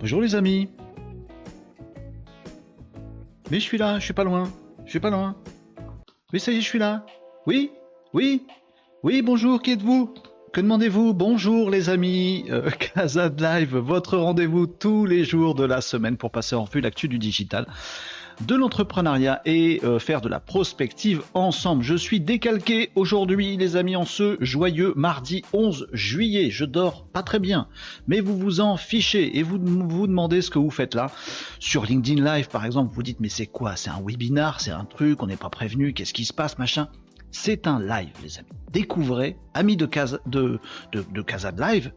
Bonjour les amis. Mais je suis là, je suis pas loin. Je suis pas loin. Mais ça y est, je suis là. Oui Oui Oui, bonjour, qui êtes-vous? Que demandez-vous? Bonjour les amis. Euh, Live, votre rendez-vous tous les jours de la semaine pour passer en vue l'actu du digital de l'entrepreneuriat et euh, faire de la prospective ensemble. Je suis décalqué aujourd'hui les amis en ce joyeux mardi 11 juillet. Je dors pas très bien, mais vous vous en fichez et vous vous demandez ce que vous faites là. Sur LinkedIn Live par exemple, vous dites mais c'est quoi? C'est un webinar, c'est un truc, on n'est pas prévenu, qu'est-ce qui se passe, machin c'est un live, les amis. Découvrez, amis de Casa de, de, de, Casa de Live,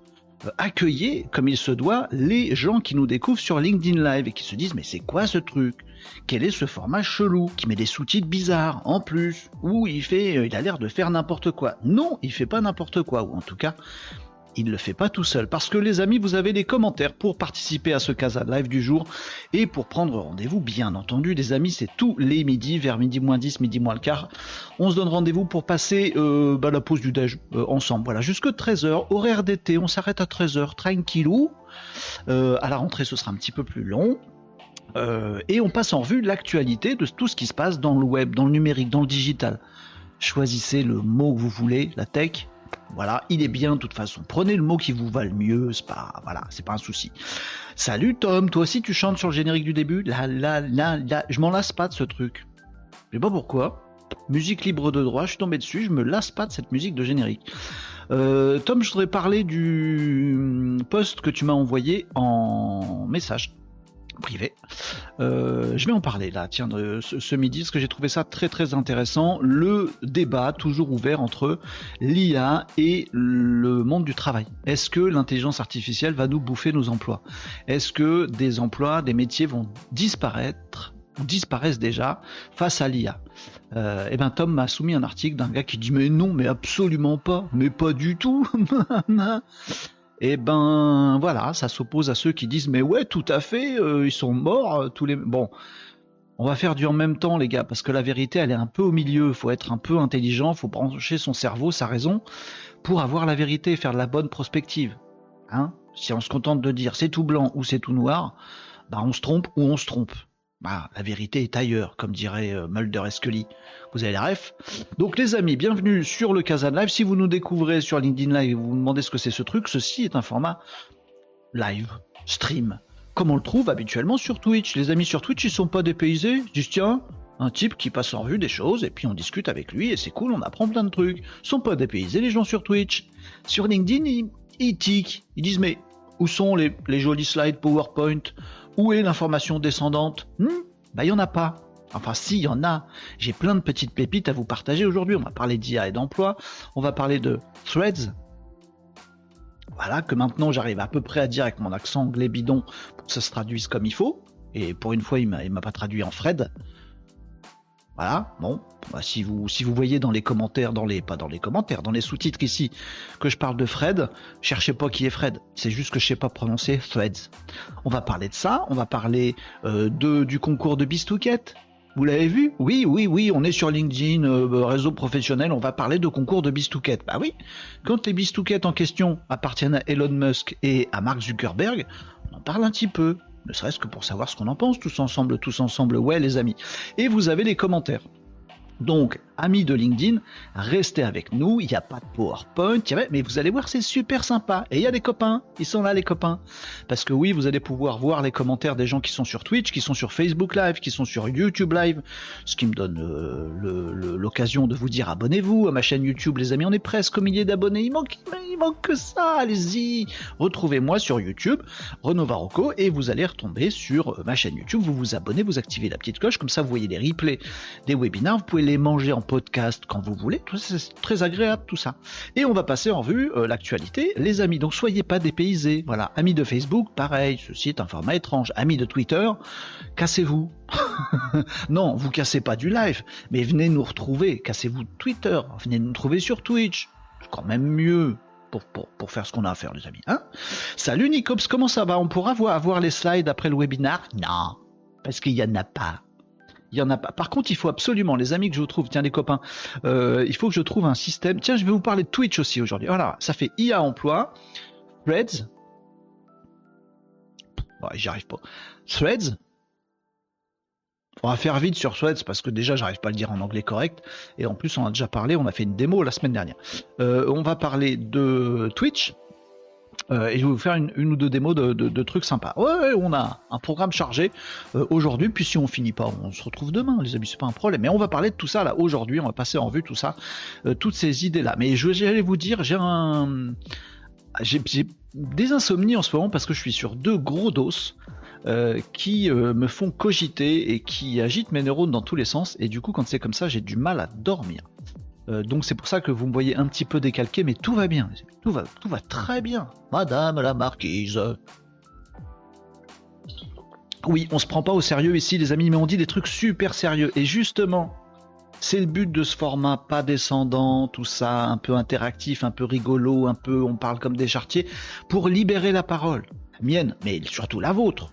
accueillez comme il se doit les gens qui nous découvrent sur LinkedIn Live et qui se disent mais c'est quoi ce truc? Quel est ce format chelou? Qui met des sous-titres bizarres en plus? Ou il fait, euh, il a l'air de faire n'importe quoi. Non, il fait pas n'importe quoi, ou en tout cas, il ne le fait pas tout seul. Parce que les amis, vous avez les commentaires pour participer à ce Casa Live du jour et pour prendre rendez-vous, bien entendu, les amis, c'est tous les midis, vers midi moins 10, midi moins le quart. On se donne rendez-vous pour passer euh, bah, la pause du déj euh, ensemble. Voilà, jusque 13h, horaire d'été, on s'arrête à 13h, tranquillou. à la rentrée, ce sera un petit peu plus long. Euh, et on passe en revue l'actualité de tout ce qui se passe dans le web, dans le numérique, dans le digital. Choisissez le mot que vous voulez, la tech. Voilà, il est bien de toute façon. Prenez le mot qui vous va le mieux, c'est pas, voilà, c'est pas un souci. Salut Tom, toi aussi tu chantes sur le générique du début? La la la la, je m'en lasse pas de ce truc. Je sais pas pourquoi. Musique libre de droit, je suis tombé dessus, je me lasse pas de cette musique de générique. Euh, Tom, je voudrais parler du post que tu m'as envoyé en message privé. Euh, je vais en parler là, tiens, ce, midi, parce que j'ai trouvé ça très très intéressant. Le débat toujours ouvert entre l'IA et le monde du travail. Est-ce que l'intelligence artificielle va nous bouffer nos emplois? Est-ce que des emplois, des métiers vont disparaître disparaissent déjà face à l'IA euh, Eh ben Tom m'a soumis un article d'un gars qui dit mais non, mais absolument pas, mais pas du tout. Et eh ben voilà, ça s'oppose à ceux qui disent mais ouais tout à fait, euh, ils sont morts euh, tous les bon. On va faire du en même temps les gars parce que la vérité elle est un peu au milieu, faut être un peu intelligent, faut brancher son cerveau, sa raison pour avoir la vérité, faire de la bonne prospective. Hein si on se contente de dire c'est tout blanc ou c'est tout noir, bah on se trompe ou on se trompe. Bah, la vérité est ailleurs, comme dirait euh, Mulder et Scully. Vous avez la ref? Donc les amis, bienvenue sur le Kazan Live. Si vous nous découvrez sur LinkedIn Live et vous vous demandez ce que c'est ce truc, ceci est un format live, stream, comme on le trouve habituellement sur Twitch. Les amis sur Twitch, ils sont pas dépaysés. Ils disent tiens, un type qui passe en revue des choses et puis on discute avec lui et c'est cool, on apprend plein de trucs. Ils sont pas dépaysés les gens sur Twitch. Sur LinkedIn, ils, ils tiquent. Ils disent mais où sont les, les slides PowerPoint? Où est l'information descendante hmm Bah, il n'y en a pas. Enfin, si, il y en a. J'ai plein de petites pépites à vous partager aujourd'hui. On va parler d'IA et d'emploi. On va parler de Threads. Voilà, que maintenant j'arrive à peu près à dire avec mon accent anglais bidon pour que ça se traduise comme il faut. Et pour une fois, il m'a pas traduit en Fred. Voilà, bon, bah, si vous voyez dans les commentaires, dans les pas dans les commentaires, dans les sous-titres ici que je parle de Fred, cherchez pas qui est Fred. C'est juste que je sais pas prononcer Threads. On va parler de ça, on va parler euh, de du concours de Bistouquette. Vous l'avez vu? Oui, oui, oui, on est sur LinkedIn, euh, réseau professionnel, on va parler de concours de Bistouquette. Bah oui, quand les Bistouquettes en question appartiennent à Elon Musk et à Mark Zuckerberg, on en parle un petit peu ne serait-ce que pour savoir ce qu'on en pense tous ensemble, tous ensemble, ouais les amis. Et vous avez les commentaires. Donc, amis de LinkedIn, restez avec nous. Il n'y a pas de PowerPoint, mais vous allez voir, c'est super sympa. Et il y a des copains, ils sont là les copains. Parce que oui, vous allez pouvoir voir les commentaires des gens qui sont sur Twitch, qui sont sur Facebook Live, qui sont sur YouTube Live, ce qui me donne euh, l'occasion de vous dire abonnez-vous à ma chaîne YouTube, les amis. On est presque au millier d'abonnés. Il manque, il manque que ça. Allez-y, retrouvez-moi sur YouTube, Renaud Varocco, et vous allez retomber sur euh, ma chaîne YouTube. Vous vous abonnez, vous activez la petite cloche, comme ça vous voyez les replays des webinaires. Vous pouvez les manger en podcast quand vous voulez. C'est très agréable tout ça. Et on va passer en vue euh, l'actualité, les amis. Donc soyez pas dépaysés. Voilà, amis de Facebook, pareil. Ceci est un format étrange. Amis de Twitter, cassez-vous. non, vous cassez pas du live, mais venez nous retrouver. Cassez-vous Twitter. Venez nous trouver sur Twitch. C'est quand même mieux. Pour, pour, faire ce qu'on a à faire, les amis. Hein Salut Nicops, comment ça va? On pourra voir, voir les slides après le webinaire Non, parce qu'il n'y en a pas. Il y en a pas. Par contre, il faut absolument, les amis que je vous trouve, tiens les copains, euh, il faut que je trouve un système. Tiens, je vais vous parler de Twitch aussi aujourd'hui. Voilà, ça fait IA emploi, Threads. Bon, j'y arrive pas. Threads. On va faire vite sur Threads parce que déjà j'arrive pas à le dire en anglais correct et en plus on a déjà parlé, on a fait une démo la semaine dernière. Euh, on va parler de Twitch, euh, et je vais vous faire une, ou deux démos de, trucs sympas. Ouais, on a un programme chargé euh, aujourd'hui, puis si on finit pas, on se retrouve demain, les amis, c'est pas un problème. Mais on va parler de tout ça là aujourd'hui, on va passer en vue tout ça, euh, toutes ces idées là. Mais je vais vous dire, j'ai un, j'ai des insomnies en ce moment parce que je suis sur deux gros doses. qui me font cogiter et qui agitent mes neurones dans tous les sens et du coup quand c'est comme ça j'ai du mal à dormir. Euh, donc c'est pour ça que vous me voyez un petit peu décalqué, mais tout va bien, tout va, très bien, Madame la Marquise. Oui, on se prend pas au sérieux ici, les amis, mais on dit des trucs super sérieux. Et justement, c'est le but de ce format, pas descendant, tout ça, un peu interactif, un peu rigolo, un peu, on parle comme des chartiers, pour libérer la parole. Mienne, mais surtout la vôtre.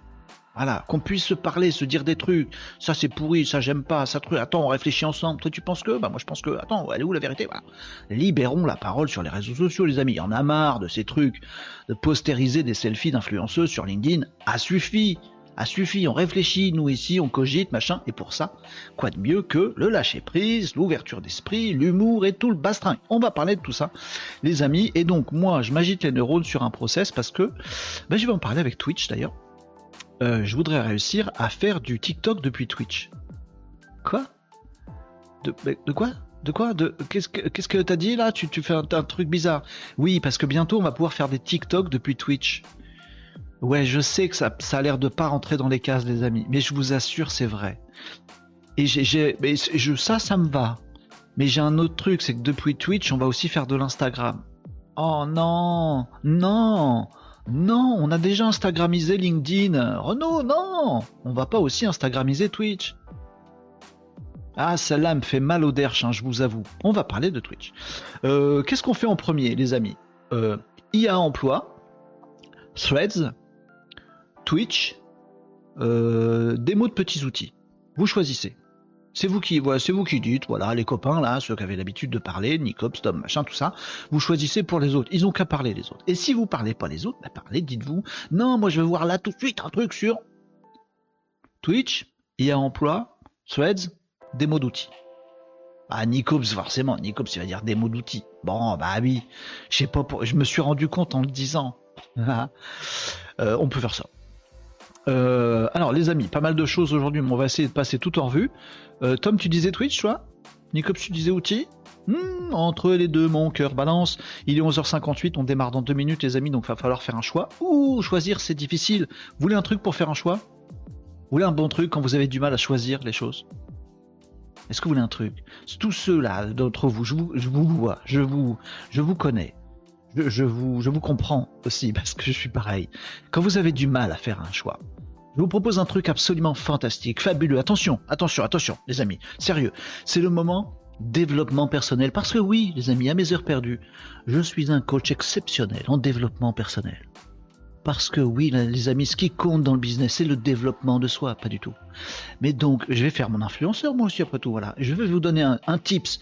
Voilà, qu'on puisse se parler, se dire des trucs. Ça c'est pourri, ça j'aime pas, ça truc. Attends, on réfléchit ensemble. Toi tu penses que? Bah moi je pense que. Attends, elle est où la vérité? Voilà. Libérons la parole sur les réseaux sociaux, les amis. Il en a marre de ces trucs, de postériser des selfies d'influenceuses sur LinkedIn. A suffi, a suffi. On réfléchit, nous ici, on cogite, machin. Et pour ça, quoi de mieux que le lâcher prise, l'ouverture d'esprit, l'humour et tout le bastring? On va parler de tout ça, les amis. Et donc moi, je m'agite les neurones sur un process parce que, ben, je vais en parler avec Twitch d'ailleurs euh, je voudrais réussir à faire du TikTok depuis Twitch. Quoi? De, quoi? De quoi? De, Qu'est-ce que t'as dit là? Tu, fais un, truc bizarre. Oui, parce que bientôt on va pouvoir faire des TikTok depuis Twitch. Ouais, je sais que ça, a l'air de pas rentrer dans les cases, les amis, mais je vous assure, c'est vrai. Et ça, ça me va. Mais j'ai un autre truc, c'est que depuis Twitch, on va aussi faire de l'Instagram. Oh non, non, non, on a déjà Instagramisé LinkedIn. Renaud, non On va pas aussi Instagramiser Twitch. Ah, celle-là me fait mal au derche, hein, je vous avoue. On va parler de Twitch. Euh, qu'est-ce qu'on fait en premier, les amis? Euh, IA emploi, Threads, Twitch, euh, démo de petits outils. Vous choisissez. C'est vous qui, dites, voilà, les copains là, ceux qui avaient l'habitude de parler, Nicops, Tom, machin, tout ça, vous choisissez pour les autres. Ils ont qu'à parler les autres. Et si vous parlez pas les autres, bah parlez, dites-vous, non, moi je vais voir là tout de suite un truc sur Twitch, IA emploi, Threads, démo d'outils. Ah, Nicops, forcément, Nicops, il va dire démo d'outils. Bon, bah oui, je sais pas, je me suis rendu compte en le disant. Euh, on peut faire ça. Euh, alors les amis, pas mal de choses aujourd'hui, mais on va essayer de passer tout en revue. Euh, Tom, tu disais Twitch, toi? Nicops, tu disais outils hmm, Entre les deux, mon cœur balance. Il est 11h58, on démarre dans deux minutes, les amis, donc il va falloir faire un choix. Ouh, choisir, c'est difficile. Vous voulez un truc pour faire un choix? Vous voulez un bon truc quand vous avez du mal à choisir les choses? Est-ce que vous voulez un truc? Tous ceux-là d'entre vous, je vous, je vous vois, je vous, je vous connais. Je, vous, comprends aussi parce que je suis pareil. Quand vous avez du mal à faire un choix, je vous propose un truc absolument fantastique, fabuleux. Attention, attention, attention, les amis. Sérieux, c'est le moment développement personnel. Parce que oui, les amis, à mes heures perdues, je suis un coach exceptionnel en développement personnel. Parce que oui, les amis, ce qui compte dans le business, c'est le développement de soi, pas du tout. Mais donc, je vais faire mon influenceur, moi aussi, après tout, voilà. Je vais vous donner un tips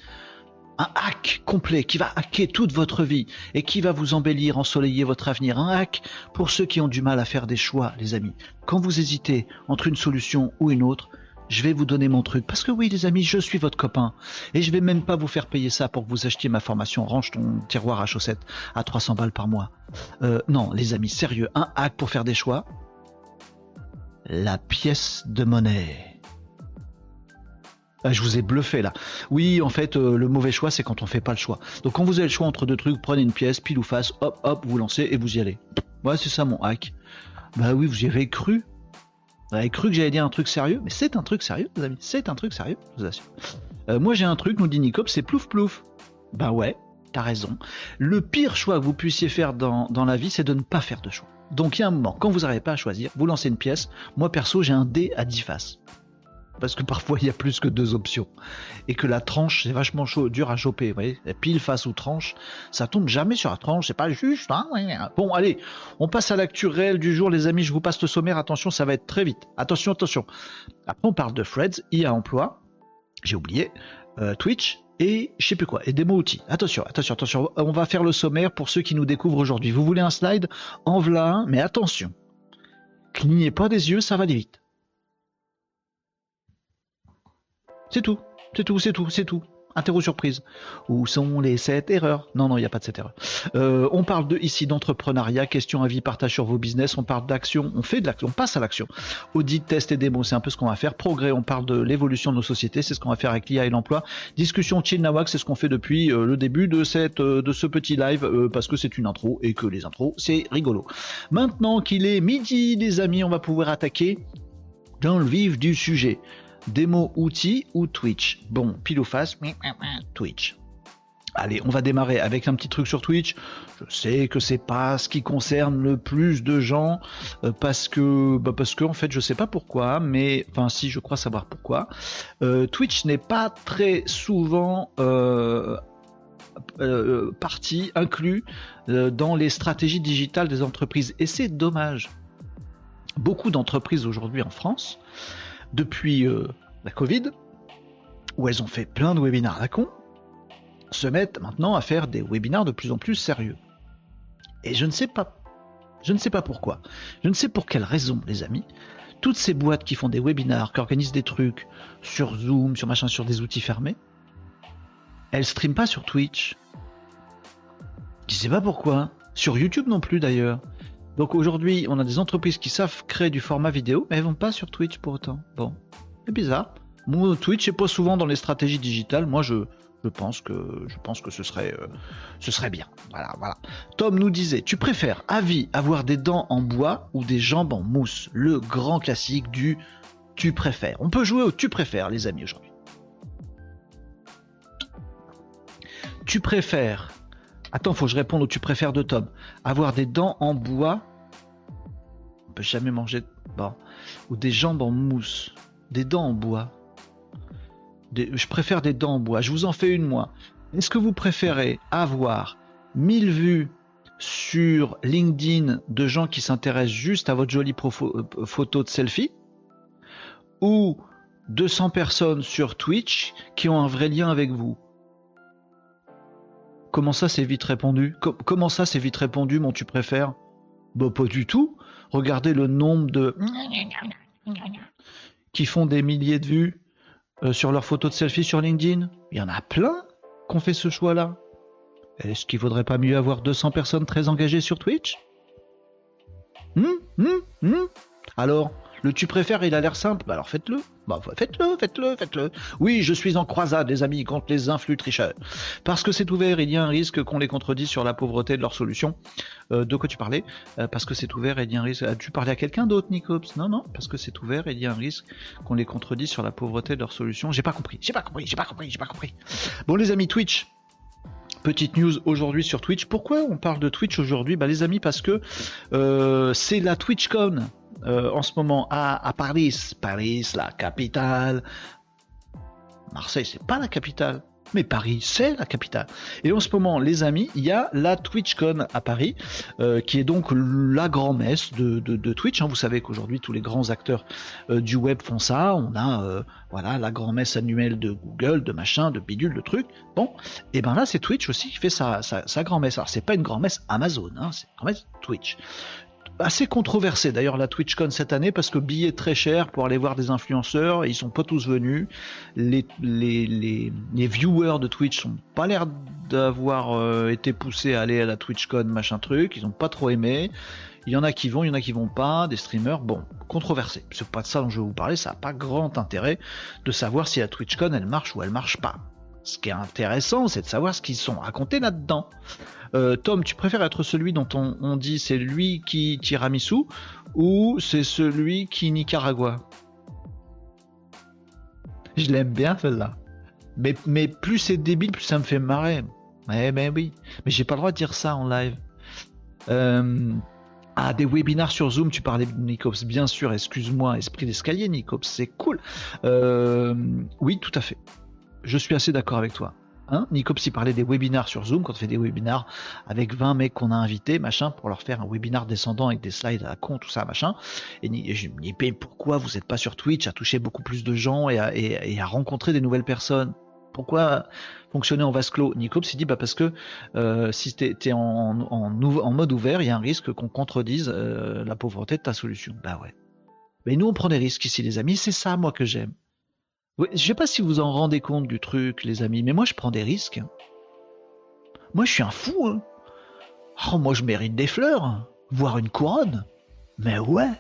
un hack complet qui va hacker toute votre vie et qui va vous embellir, ensoleiller votre avenir. Un hack pour ceux qui ont du mal à faire des choix, les amis. Quand vous hésitez entre une solution ou une autre, je vais vous donner mon truc. Parce que oui, les amis, je suis votre copain. Et je vais même pas vous faire payer ça pour que vous achetiez ma formation. Range ton tiroir à chaussettes à 300 balles par mois. Euh, non, les amis, sérieux, un hack pour faire des choix. La pièce de monnaie. Ah, je vous ai bluffé là. Oui, en fait, euh, le mauvais choix, c'est quand on fait pas le choix. Donc quand vous avez le choix entre deux trucs, prenez une pièce, pile ou face, hop, hop, vous lancez et vous y allez. Ouais, c'est ça mon hack. Bah oui, vous y avez cru. Vous avez cru que j'allais dire un truc sérieux, mais c'est un truc sérieux, les amis. C'est un truc sérieux, je vous assure. Euh, moi, j'ai un truc, nous dit Nicop, c'est plouf plouf. Bah ouais, t'as raison. Le pire choix que vous puissiez faire dans, dans la vie, c'est de ne pas faire de choix. Donc il y a un moment, quand vous n'arrivez pas à choisir, vous lancez une pièce. Moi perso, j'ai un dé à 10 faces. Parce que parfois il y a plus que deux options et que la tranche c'est vachement chaud, dur à choper. Vous voyez, pile face ou tranche, ça tombe jamais sur la tranche, c'est pas juste. Hein bon, allez, on passe à l'actu réelle du jour, les amis. Je vous passe le sommaire. Attention, ça va être très vite. Attention, attention. Après, on parle de Freds, IA emploi. J'ai oublié. Euh, Twitch et je sais plus quoi, et des mots outils. Attention, attention, attention, on va faire le sommaire pour ceux qui nous découvrent aujourd'hui. Vous voulez un slide? En voilà un, mais attention. Clignez pas des yeux, ça va aller vite. C'est tout, c'est tout, c'est tout, c'est tout. Interro surprise. Où sont les 7 erreurs? Non, non, il n'y a pas de 7 erreurs. Euh, on parle de, ici d'entrepreneuriat, question, avis, partage sur vos business. On parle d'action, on fait de l'action, on passe à l'action. Audit, test et démo, c'est un peu ce qu'on va faire. Progrès, on parle de l'évolution de nos sociétés, c'est ce qu'on va faire avec l'IA et l'emploi. Discussion chill nawak, c'est ce qu'on fait depuis euh, le début euh, de ce petit live, parce que c'est une intro et que les intros, c'est rigolo. Maintenant qu'il est midi, les amis, on va pouvoir attaquer dans le vif du sujet. Démo outils ou Twitch Bon, pile ou face, Twitch. Allez, on va démarrer avec un petit truc sur Twitch. Je sais que c'est pas ce qui concerne le plus de gens euh, parce que bah parce que en fait je sais pas pourquoi, mais enfin si je crois savoir pourquoi. Euh, Twitch n'est pas très souvent euh, partie inclus dans les stratégies digitales des entreprises et c'est dommage. Beaucoup d'entreprises aujourd'hui en France depuis euh, la Covid, où elles ont fait plein de webinaires à la con, se mettent maintenant à faire des webinaires de plus en plus sérieux. Et je ne sais pas, je ne sais pas pourquoi, je ne sais pour quelle raison, les amis, toutes ces boîtes qui font des webinaires, qui organisent des trucs sur Zoom, sur machin, sur des outils fermés, elles streament pas sur Twitch. Je sais pas pourquoi. Sur YouTube non plus d'ailleurs. Donc aujourd'hui, on a des entreprises qui savent créer du format vidéo, mais elles vont pas sur Twitch pour autant. Bon, c'est bizarre. Mon Twitch est pas souvent dans les stratégies digitales. Moi, je, je pense que je pense que ce serait euh, ce serait bien. Voilà, voilà. Tom nous disait, tu préfères à vie avoir des dents en bois ou des jambes en mousse? Le grand classique du tu préfères. On peut jouer au tu préfères, les amis aujourd'hui. Tu préfères Attends, faut que je réponde au tu préfères de Tom. Avoir des dents en bois. On peut jamais manger. Bon. Ou des jambes en mousse. Des dents en bois. Je préfère des dents en bois. Je vous en fais une moi. Est-ce que vous préférez avoir 1000 vues sur LinkedIn de gens qui s'intéressent juste à votre jolie euh, photo de selfie? Ou 200 personnes sur Twitch qui ont un vrai lien avec vous? Comment ça c'est vite répondu? Comment ça c'est vite répondu, mon tu préfères? Bah pas du tout. Regardez le nombre de qui font des milliers de vues euh, sur leurs photos de selfie sur LinkedIn. Il y en a plein qui ont fait ce choix-là. Est-ce qu'il vaudrait pas mieux avoir 200 personnes très engagées sur Twitch? Hum, hum, hum. Alors, le tu préfères, il a l'air simple. Bah alors faites-le. Bah faites-le, faites-le, faites-le. Oui, je suis en croisade, les amis, contre les influx tricheurs. Parce que c'est ouvert, il y a un risque qu'on les contredise sur la pauvreté de leur solution. Euh, de quoi tu parlais? Euh, Parce que c'est ouvert, il y a un risque. As-tu parlé à quelqu'un d'autre, Nicops Non, non, parce que c'est ouvert, il y a un risque qu'on les contredise sur la pauvreté de leur solution. J'ai pas compris, j'ai pas compris, j'ai pas compris, j'ai pas compris. Bon, les amis, Twitch. Petite news aujourd'hui sur Twitch. Pourquoi on parle de Twitch aujourd'hui? Bah les amis, parce que euh, c'est la TwitchCon euh, en ce moment à, Paris. Paris, la capitale. Marseille, c'est pas la capitale. Mais Paris, c'est la capitale. Et en ce moment, les amis, il y a la TwitchCon à Paris, euh, qui est donc la grand-messe de, Twitch. Hein. Vous savez qu'aujourd'hui, tous les grands acteurs euh, du web font ça. On a voilà la grand-messe annuelle de Google, de machin, de bidule, de trucs. Bon, et ben là, c'est Twitch aussi qui fait sa, grand-messe. Alors, c'est pas une grand-messe Amazon, hein, c'est une grand-messe Twitch assez controversé d'ailleurs la TwitchCon cette année parce que billets très cher pour aller voir des influenceurs, ils sont pas tous venus. Les, viewers de Twitch n'ont pas l'air d'avoir euh, été poussés à aller à la TwitchCon machin truc, ils ont pas trop aimé. Il y en a qui vont, il y en a qui vont pas, des streamers, bon, controversé. C'est pas de ça dont je vais vous parler, ça n'a pas grand intérêt de savoir si la TwitchCon elle marche ou elle marche pas. Ce qui est intéressant, c'est de savoir ce qu'ils sont racontés là-dedans. Euh, Tom, tu préfères être celui dont on, dit c'est lui qui tiramisu ou c'est celui qui Nicaragua? Je l'aime bien celle-là. Mais, plus c'est débile, plus ça me fait marrer. Eh ben oui. Mais j'ai pas le droit de dire ça en live. Euh, Ah, des webinars sur Zoom, tu parlais de Nicops, bien sûr, excuse-moi, esprit d'escalier, Nicops, c'est cool. Euh, oui, tout à fait. Je suis assez d'accord avec toi. Hein Nicops, il parlait des webinars sur Zoom, quand on fait des webinars avec 20 mecs qu'on a invités, machin, pour leur faire un webinar descendant avec des slides à con, tout ça, machin. Et, je me dis, pourquoi vous n'êtes pas sur Twitch à toucher beaucoup plus de gens et à rencontrer des nouvelles personnes? Pourquoi fonctionner en vase clos? Nicops s'est dit bah parce que euh, si tu es, en, mode ouvert, il y a un risque qu'on contredise euh, la pauvreté de ta solution. Bah ouais. Mais nous on prend des risques ici les amis, c'est ça moi que j'aime. Je sais pas si vous en rendez compte du truc les amis, mais moi je prends des risques. Moi je suis un fou. Hein. Oh, moi je mérite des fleurs, voire une couronne. Mais ouais,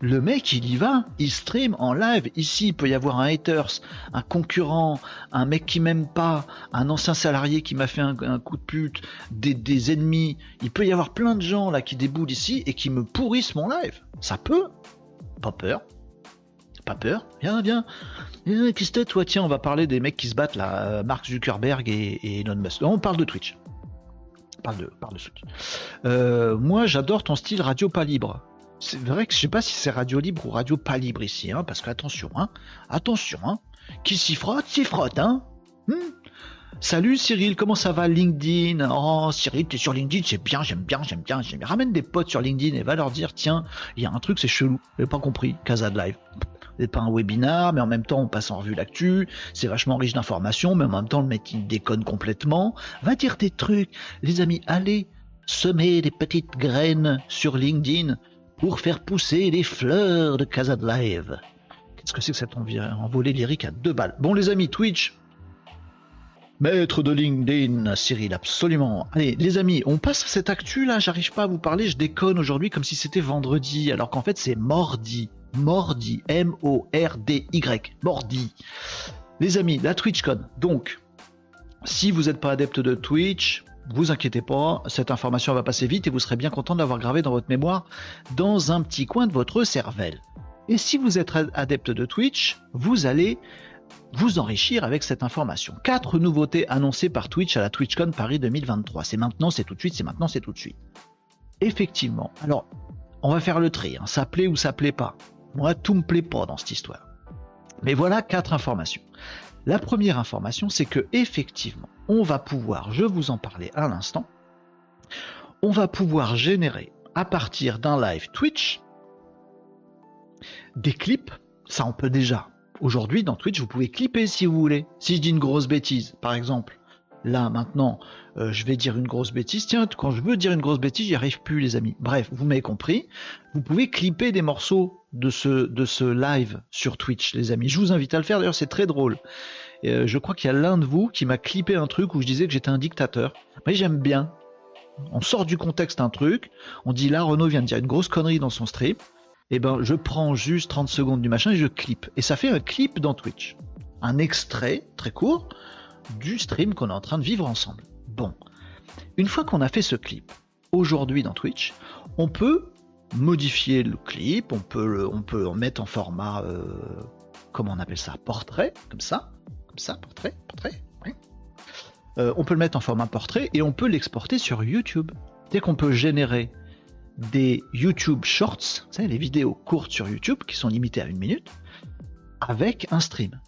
le mec, il y va, il stream en live. Ici, il peut y avoir un haters, un concurrent, un mec qui m'aime pas, un ancien salarié qui m'a fait un, coup de pute, des, ennemis. Il peut y avoir plein de gens là qui déboulent ici et qui me pourrissent mon live. Ça peut. Pas peur. Pas peur. Viens, viens. Qu'est-ce que toi Tiens, on va parler des mecs qui se battent là, euh, Mark Zuckerberg et, Elon Musk. On parle de Twitch. On parle de, parle de Twitch. Euh, moi, j'adore ton style radio pas libre. C'est vrai que je sais pas si c'est radio libre ou radio pas libre ici, hein, parce que attention, hein, attention, hein, qui s'y frotte, s'y frotte, hein. Hmm. Salut Cyril, comment ça va LinkedIn? Oh Cyril, t'es sur LinkedIn, c'est bien, j'aime bien, j'aime bien, j'aime bien. Ramène des potes sur LinkedIn et va leur dire, tiens, il y a un truc, c'est chelou, j'ai pas compris, Casa de Live. Pas un webinar, mais en même temps on passe en revue l'actu, c'est vachement riche d'informations, mais en même temps le mec il déconne complètement. Va dire des trucs, les amis, allez semer des petites graines sur LinkedIn pour faire pousser les fleurs de Casa de Live. Qu'est-ce que c'est que cet envolé lyrique à deux balles? Bon les amis, Twitch, Maître de LinkedIn, Cyril, absolument. Allez, les amis, on passe à cette actu là, j'arrive pas à vous parler, je déconne aujourd'hui comme si c'était vendredi, alors qu'en fait c'est mordi. Mordi, M-O-R-D-Y, mordi. Les amis, la TwitchCon. Donc, si vous n'êtes pas adepte de Twitch, vous inquiétez pas, cette information va passer vite et vous serez bien content de l'avoir gravée dans votre mémoire dans un petit coin de votre cervelle. Et si vous êtes adepte de Twitch, vous allez vous enrichir avec cette information. Quatre nouveautés annoncées par Twitch à la TwitchCon Paris 2023. C'est maintenant, c'est tout de suite, c'est maintenant, c'est tout de suite. Effectivement. Alors, on va faire le tri. Hein. Ça plaît ou ça plaît pas. Moi, tout me plaît pas dans cette histoire. Mais voilà quatre informations. La première information, c'est que effectivement, on va pouvoir, je vous en parlais à l'instant, on va pouvoir générer à partir d'un live Twitch des clips. Ça, on peut déjà. Aujourd'hui, dans Twitch, vous pouvez clipper si vous voulez. Si je dis une grosse bêtise, par exemple, là maintenant, euh, je vais dire une grosse bêtise. Tiens, quand je veux dire une grosse bêtise, j'y arrive plus, les amis. Bref, vous m'avez compris. Vous pouvez clipper des morceaux de ce, live sur Twitch, les amis. Je vous invite à le faire. D'ailleurs, c'est très drôle. Euh, je crois qu'il y a l'un de vous qui m'a clippé un truc où je disais que j'étais un dictateur. Mais j'aime bien. On sort du contexte un truc. On dit là, Renault vient de dire une grosse connerie dans son stream. Eh ben, je prends juste 30 secondes du machin et je clip. Et ça fait un clip dans Twitch. Un extrait très court du stream qu'on est en train de vivre ensemble. Bon, une fois qu'on a fait ce clip, aujourd'hui dans Twitch, on peut modifier le clip, on peut, on peut en mettre en format, euh, comment on appelle ça, portrait, comme ça, comme ça, portrait, portrait, euh, on peut le mettre en format portrait et on peut l'exporter sur YouTube. Dès qu'on peut générer des YouTube Shorts, les vidéos courtes sur YouTube qui sont limitées à une minute, avec un stream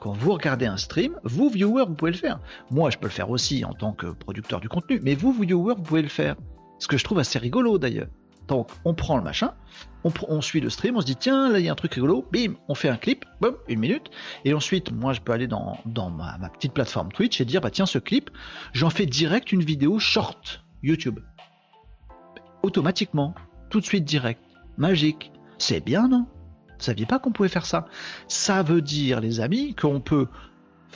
quand vous regardez un stream, vous, viewer, vous pouvez le faire. Moi, je peux le faire aussi en tant que producteur du contenu, mais vous, viewer, vous pouvez le faire. Ce que je trouve assez rigolo d'ailleurs. Donc, on prend le machin, on, suit le stream, on se dit, tiens, là, il y a un truc rigolo, bim, on fait un clip, boum, une minute. Et ensuite, moi, je peux aller dans, ma, ma, petite plateforme Twitch et dire, bah tiens, ce clip, j'en fais direct une vidéo short YouTube. Automatiquement, tout de suite direct. Magique. C'est bien, non? Vous saviez pas qu'on pouvait faire ça? Ça veut dire, les amis, qu'on peut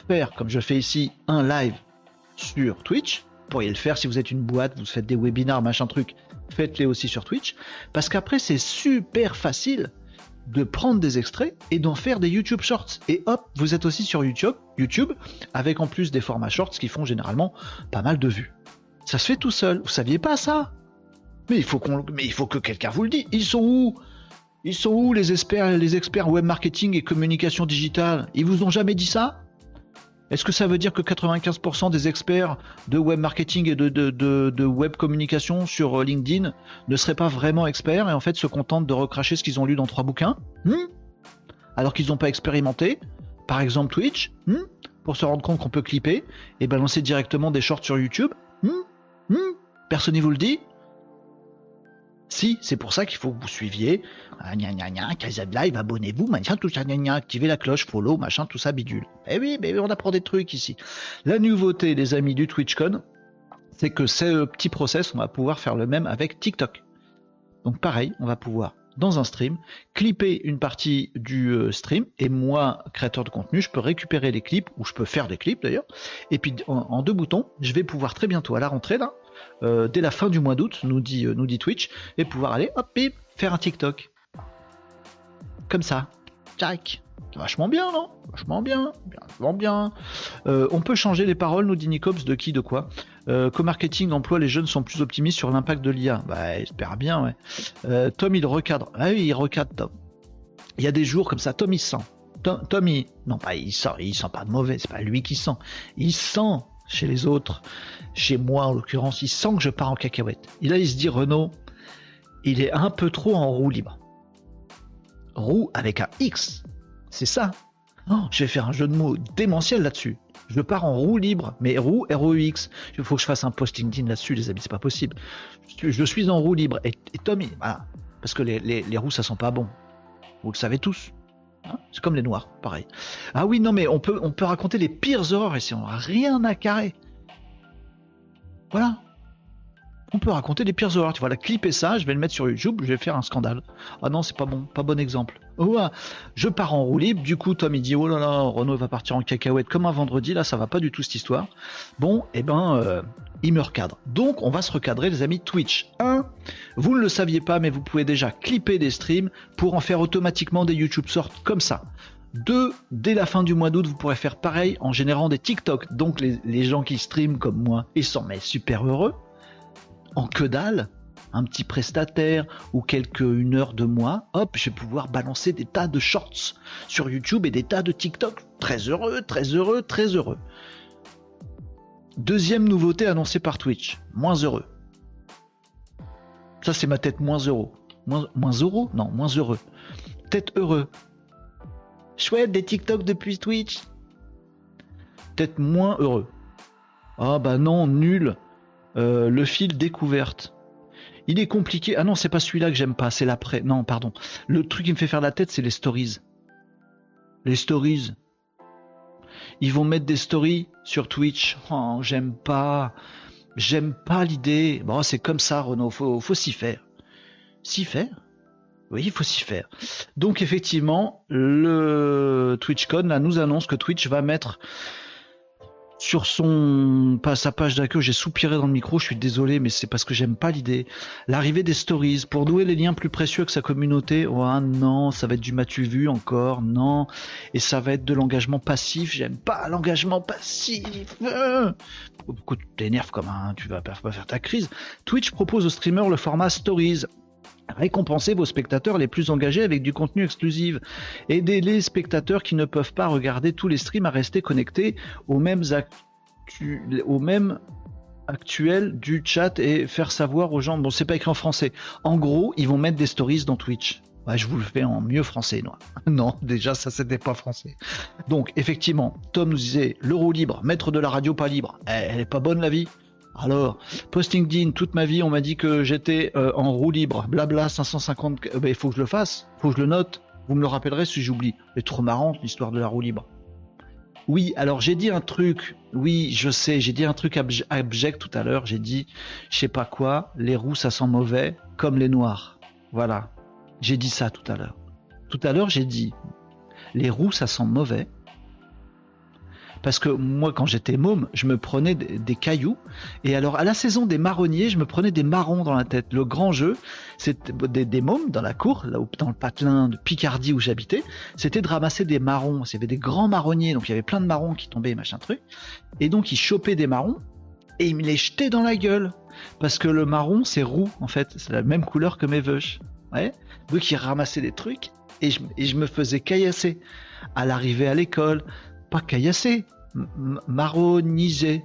faire, comme je fais ici, un live sur Twitch. Vous pourriez le faire si vous êtes une boîte, vous faites des webinars, machin truc. Faites-les aussi sur Twitch. Parce qu'après, c'est super facile de prendre des extraits et d'en faire des YouTube Shorts. Et hop, vous êtes aussi sur YouTube, YouTube, avec en plus des formats Shorts qui font généralement pas mal de vues. Ça se fait tout seul. Vous saviez pas ça? Mais il faut qu'on, mais il faut que quelqu'un vous le dise. Ils sont où? Ils sont où les experts, les experts web marketing et communication digitale? Ils vous ont jamais dit ça? Est-ce que ça veut dire que 95% des experts de web marketing et de, web communication sur euh, LinkedIn ne seraient pas vraiment experts et en fait se contentent de recracher ce qu'ils ont lu dans trois bouquins? Hmm? Alors qu'ils n'ont pas expérimenté Par exemple Twitch, hmm? Pour se rendre compte qu'on peut clipper et balancer directement des shorts sur YouTube? Hmm? Personne ne vous le dit? Si, c'est pour ça qu'il faut que vous suiviez. Ah, gna gna gna, Live, abonnez-vous, machin, tout ça, gna gna, activez la cloche, follow, machin, tout ça, bidule. Eh oui, mais on apprend des trucs ici. La nouveauté, les amis du TwitchCon, c'est que ce petit process, on va pouvoir faire le même avec TikTok. Donc pareil, on va pouvoir dans un stream, clipper une partie du euh, stream, et moi, créateur de contenu, je peux récupérer les clips, ou je peux faire des clips d'ailleurs, et puis en, deux boutons, je vais pouvoir très bientôt à la rentrée, là, euh, dès la fin du mois d'août, nous dit, euh, nous dit Twitch, et pouvoir aller, hop, bip, faire un TikTok. Comme ça. Tac. Vachement bien, non? Vachement bien, vachement bien. Euh, on peut changer les paroles, nous dit Nicops, de qui, de quoi? Co-marketing emploi, les jeunes sont plus optimistes sur l'impact de l'IA. Bah, j'espère bien, ouais. Tom, il recadre. Ah oui, il recadre, Tom. Il y a des jours comme ça, Tom, il sent. Tom. Non, pas il sent, il sent pas de mauvais, c'est pas lui qui sent. Il sent chez les autres, chez moi en l'occurrence, il sent que je pars en cacahuète. Il se dit, Renault, il est un peu trop en roue libre. Roue avec un X. C'est ça. Oh, je vais faire un jeu de mots démentiel là-dessus. Je pars en roue libre, mais roue R-O-U-X. Il faut que je fasse un post LinkedIn là-dessus, les amis, c'est pas possible. Je suis en roue libre. Et, Tommy, voilà. Parce que les, roues, ça sent pas bon. Vous le savez tous. Hein c'est comme les noirs, pareil. Ah oui, non, mais on peut, on peut raconter les pires horreurs ici, on n'a rien à carrer. Voilà on peut raconter les pires horreurs. Tu vois, la clipper ça, je vais le mettre sur YouTube, je vais faire un scandale. Ah non, c'est pas bon, pas bon exemple. Oh, je pars en roue du coup, Tom il dit, oh là là, Renault va partir en cacahuète comme un vendredi, là, ça va pas du tout cette histoire. Bon, et eh ben, euh, il me recadre. Donc, on va se recadrer, les amis Twitch. 1. Vous ne le saviez pas, mais vous pouvez déjà clipper des streams pour en faire automatiquement des YouTube sortes comme ça. 2. Dès la fin du mois d'août, vous pourrez faire pareil en générant des TikTok. Donc les, gens qui streament comme moi, ils sont mais super heureux en que dalle, un petit prestataire ou quelques une heure de mois, hop, je vais pouvoir balancer des tas de shorts sur YouTube et des tas de TikTok. Très heureux, très heureux, très heureux. Deuxième nouveauté annoncée par Twitch, moins heureux. Ça c'est ma tête moins heureux. Moins, moins heureux? Non, moins heureux. Tête heureux. Chouette, des TikTok depuis Twitch. Tête moins heureux. Ah bah non, nul. Euh, le fil découverte. Il est compliqué. Ah non, c'est pas celui-là que j'aime pas, c'est l'après. Non, pardon. Le truc qui me fait faire la tête, c'est les stories. Les stories. Ils vont mettre des stories sur Twitch. Oh, j'aime pas. J'aime pas l'idée. Bon, c'est comme ça, Renaud. Faut, s'y faire. S'y faire? Oui, il faut s'y faire. Donc, effectivement, le TwitchCon là, nous annonce que Twitch va mettre sur son sa page d'accueil, j'ai soupiré dans le micro, je suis désolé, mais c'est parce que j'aime pas l'idée. L'arrivée des stories pour nouer les liens plus précieux avec sa communauté. Oh non, ça va être du matu vu encore, non. Et ça va être de l'engagement passif. J'aime pas l'engagement passif. Tu t'énerves comme un, tu vas pas faire ta crise. Twitch propose aux streamers le format stories. Récompensez vos spectateurs les plus engagés avec du contenu exclusif. Aidez les spectateurs qui ne peuvent pas regarder tous les streams à rester connectés aux mêmes, actuels du chat et faire savoir aux gens. Bon, c'est pas écrit en français. En gros, ils vont mettre des stories dans Twitch. je vous le fais en mieux français, non Non, déjà, ça c'était pas français. Donc, effectivement, Tom nous disait l'euro libre, maître de la radio pas libre. Eh, elle est pas bonne la vie alors, posting Dean, toute ma vie, on m'a dit que j'étais euh, en roue libre, blabla 550. il ben, faut que je le fasse, faut que je le note. Vous me le rappellerez si j'oublie. C'est trop marrant l'histoire de la roue libre. Oui, alors j'ai dit un truc. Oui, je sais, j'ai dit un truc abject tout à l'heure. J'ai dit, je sais pas quoi, les roues ça sent mauvais, comme les noirs. Voilà, j'ai dit ça tout à l'heure. Tout à l'heure, j'ai dit, les roues ça sent mauvais, parce que moi, quand j'étais môme, je me prenais des, cailloux. Et alors, à la saison des marronniers, je me prenais des marrons dans la tête. Le grand jeu, c'était des, mômes dans la cour, là dans le patelin de Picardie où j'habitais, c'était de ramasser des marrons. Il y avait des grands marronniers, donc il y avait plein de marrons qui tombaient, machin truc. Et donc, ils chopaient des marrons et ils me les jetaient dans la gueule. Parce que le marron, c'est roux, en fait. C'est la même couleur que mes veuches. Ouais. Donc, ils ramassaient des trucs et je, et je me faisais caillasser. À l'arrivée à l'école, pas caillasser, marroniser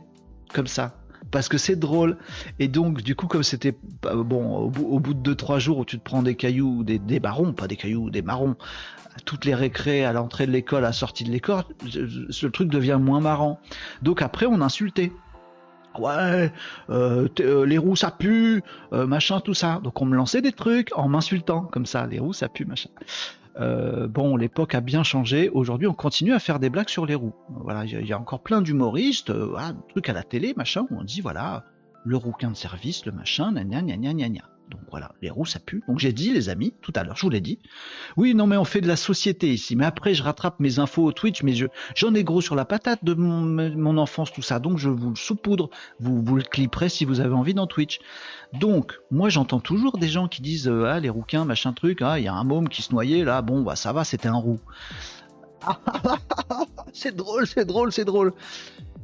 comme ça parce que c'est drôle. Et donc, du coup, comme c'était bon, au bout, de 2-3 jours où tu te prends des cailloux, des, des marrons, pas des cailloux, des marrons, toutes les récrés, à l'entrée de l'école, à la sortie de l'école, ce truc devient moins marrant. Donc après, on insultait. Ouais, euh, euh, les roues ça pue, euh, machin, tout ça. Donc on me lançait des trucs en m'insultant, comme ça, les roues ça pue, machin. Euh, bon, l'époque a bien changé. Aujourd'hui, on continue à faire des blagues sur les roues. Voilà, il y, a encore plein d'humoristes, euh, trucs à la télé, machin, où on dit voilà, le rouquin de service, le machin, gna gna gna gna gna. Donc voilà, les roues ça pue. Donc j'ai dit, les amis, tout à l'heure, je vous l'ai dit. Oui, non, mais on fait de la société ici. Mais après, je rattrape mes infos au Twitch, mais j'en ai gros sur la patate de mon, enfance, tout ça. Donc je vous le saupoudre. Vous, vous le clipperez si vous avez envie dans Twitch. Donc, moi j'entends toujours des gens qui disent euh, Ah, les rouquins, machin truc, ah, il y a un môme qui se noyait là, bon, bah ça va, c'était un roux. c'est drôle, c'est drôle, c'est drôle.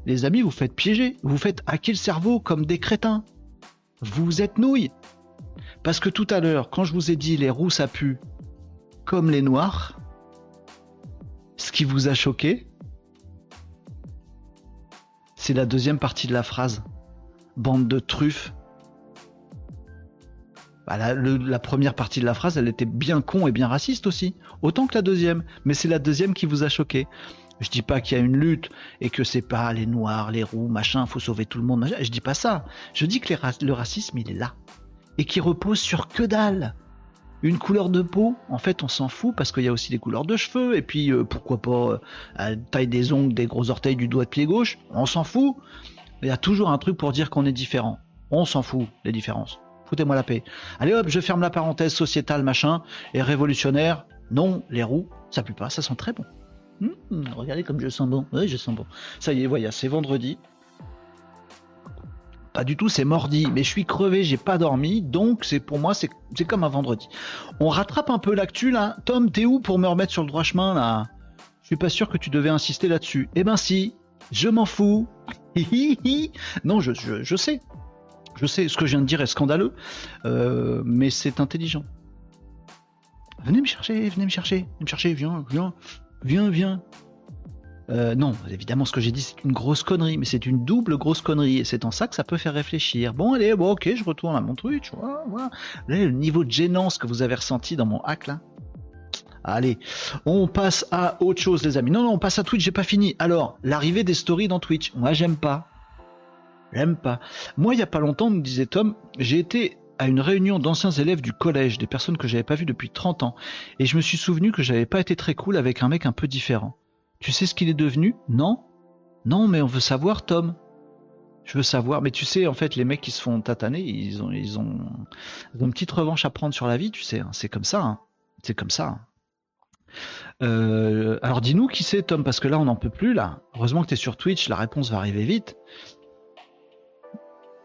Les amis, vous faites piéger, vous faites hacker le cerveau comme des crétins. Vous êtes nouilles. Parce que tout à l'heure, quand je vous ai dit les roux ça pue, comme les noirs, ce qui vous a choqué, c'est la deuxième partie de la phrase. Bande de truffes. Bah, la, première partie de la phrase, elle était bien con et bien raciste aussi, autant que la deuxième. Mais c'est la deuxième qui vous a choqué. Je dis pas qu'il y a une lutte et que c'est pas les noirs, les roux, machin, faut sauver tout le monde. Je dis pas ça. Je dis que le racisme, il est là et qui repose sur que dalle. Une couleur de peau, en fait, on s'en fout parce qu'il y a aussi des couleurs de cheveux et puis euh, pourquoi pas euh, taille des ongles, des gros orteils du doigt de pied gauche, on s'en fout. Il y a toujours un truc pour dire qu'on est différent. On s'en fout les différences. Foutez-moi la paix. Allez hop, je ferme la parenthèse sociétale machin et révolutionnaire. Non, les roues, ça pue pas, ça sent très bon. Hmm, regardez comme je sens bon. Oui, je sens bon. Ça y est, voilà, c'est vendredi. Pas du tout, c'est mordi. Mais je suis crevé, j'ai pas dormi, donc c'est pour moi c'est comme un vendredi. On rattrape un peu l'actu là. Tom, t'es où pour me remettre sur le droit chemin là? Je suis pas sûr que tu devais insister là-dessus. Eh ben si, je m'en fous. non, je, je, sais. Je sais, ce que je viens de dire est scandaleux, euh, mais c'est intelligent. Venez me chercher, venez me chercher, venez me chercher, viens, viens, viens, viens. Euh, non, évidemment, ce que j'ai dit, c'est une grosse connerie, mais c'est une double grosse connerie, et c'est en ça que ça peut faire réfléchir. Bon, allez, bon, ok, je retourne à mon truc, tu vois, voilà. le niveau de gênance que vous avez ressenti dans mon hack, là. Allez, on passe à autre chose, les amis. Non, non, on passe à Twitch, j'ai pas fini. Alors, l'arrivée des stories dans Twitch. Moi, j'aime pas. J'aime pas. Moi, il y a pas longtemps, me disait Tom, j'ai été à une réunion d'anciens élèves du collège, des personnes que j'avais pas vues depuis 30 ans, et je me suis souvenu que j'avais pas été très cool avec un mec un peu différent. Tu sais ce qu'il est devenu? Non? Non, mais on veut savoir, Tom. Je veux savoir, mais tu sais, en fait, les mecs qui se font tataner, ils ont, ils ont, une petite revanche à prendre sur la vie, tu sais. Hein. C'est comme ça. Hein. C'est comme ça. Hein. Euh, alors dis-nous qui c'est, Tom, parce que là, on n'en peut plus, là. Heureusement que tu es sur Twitch, la réponse va arriver vite.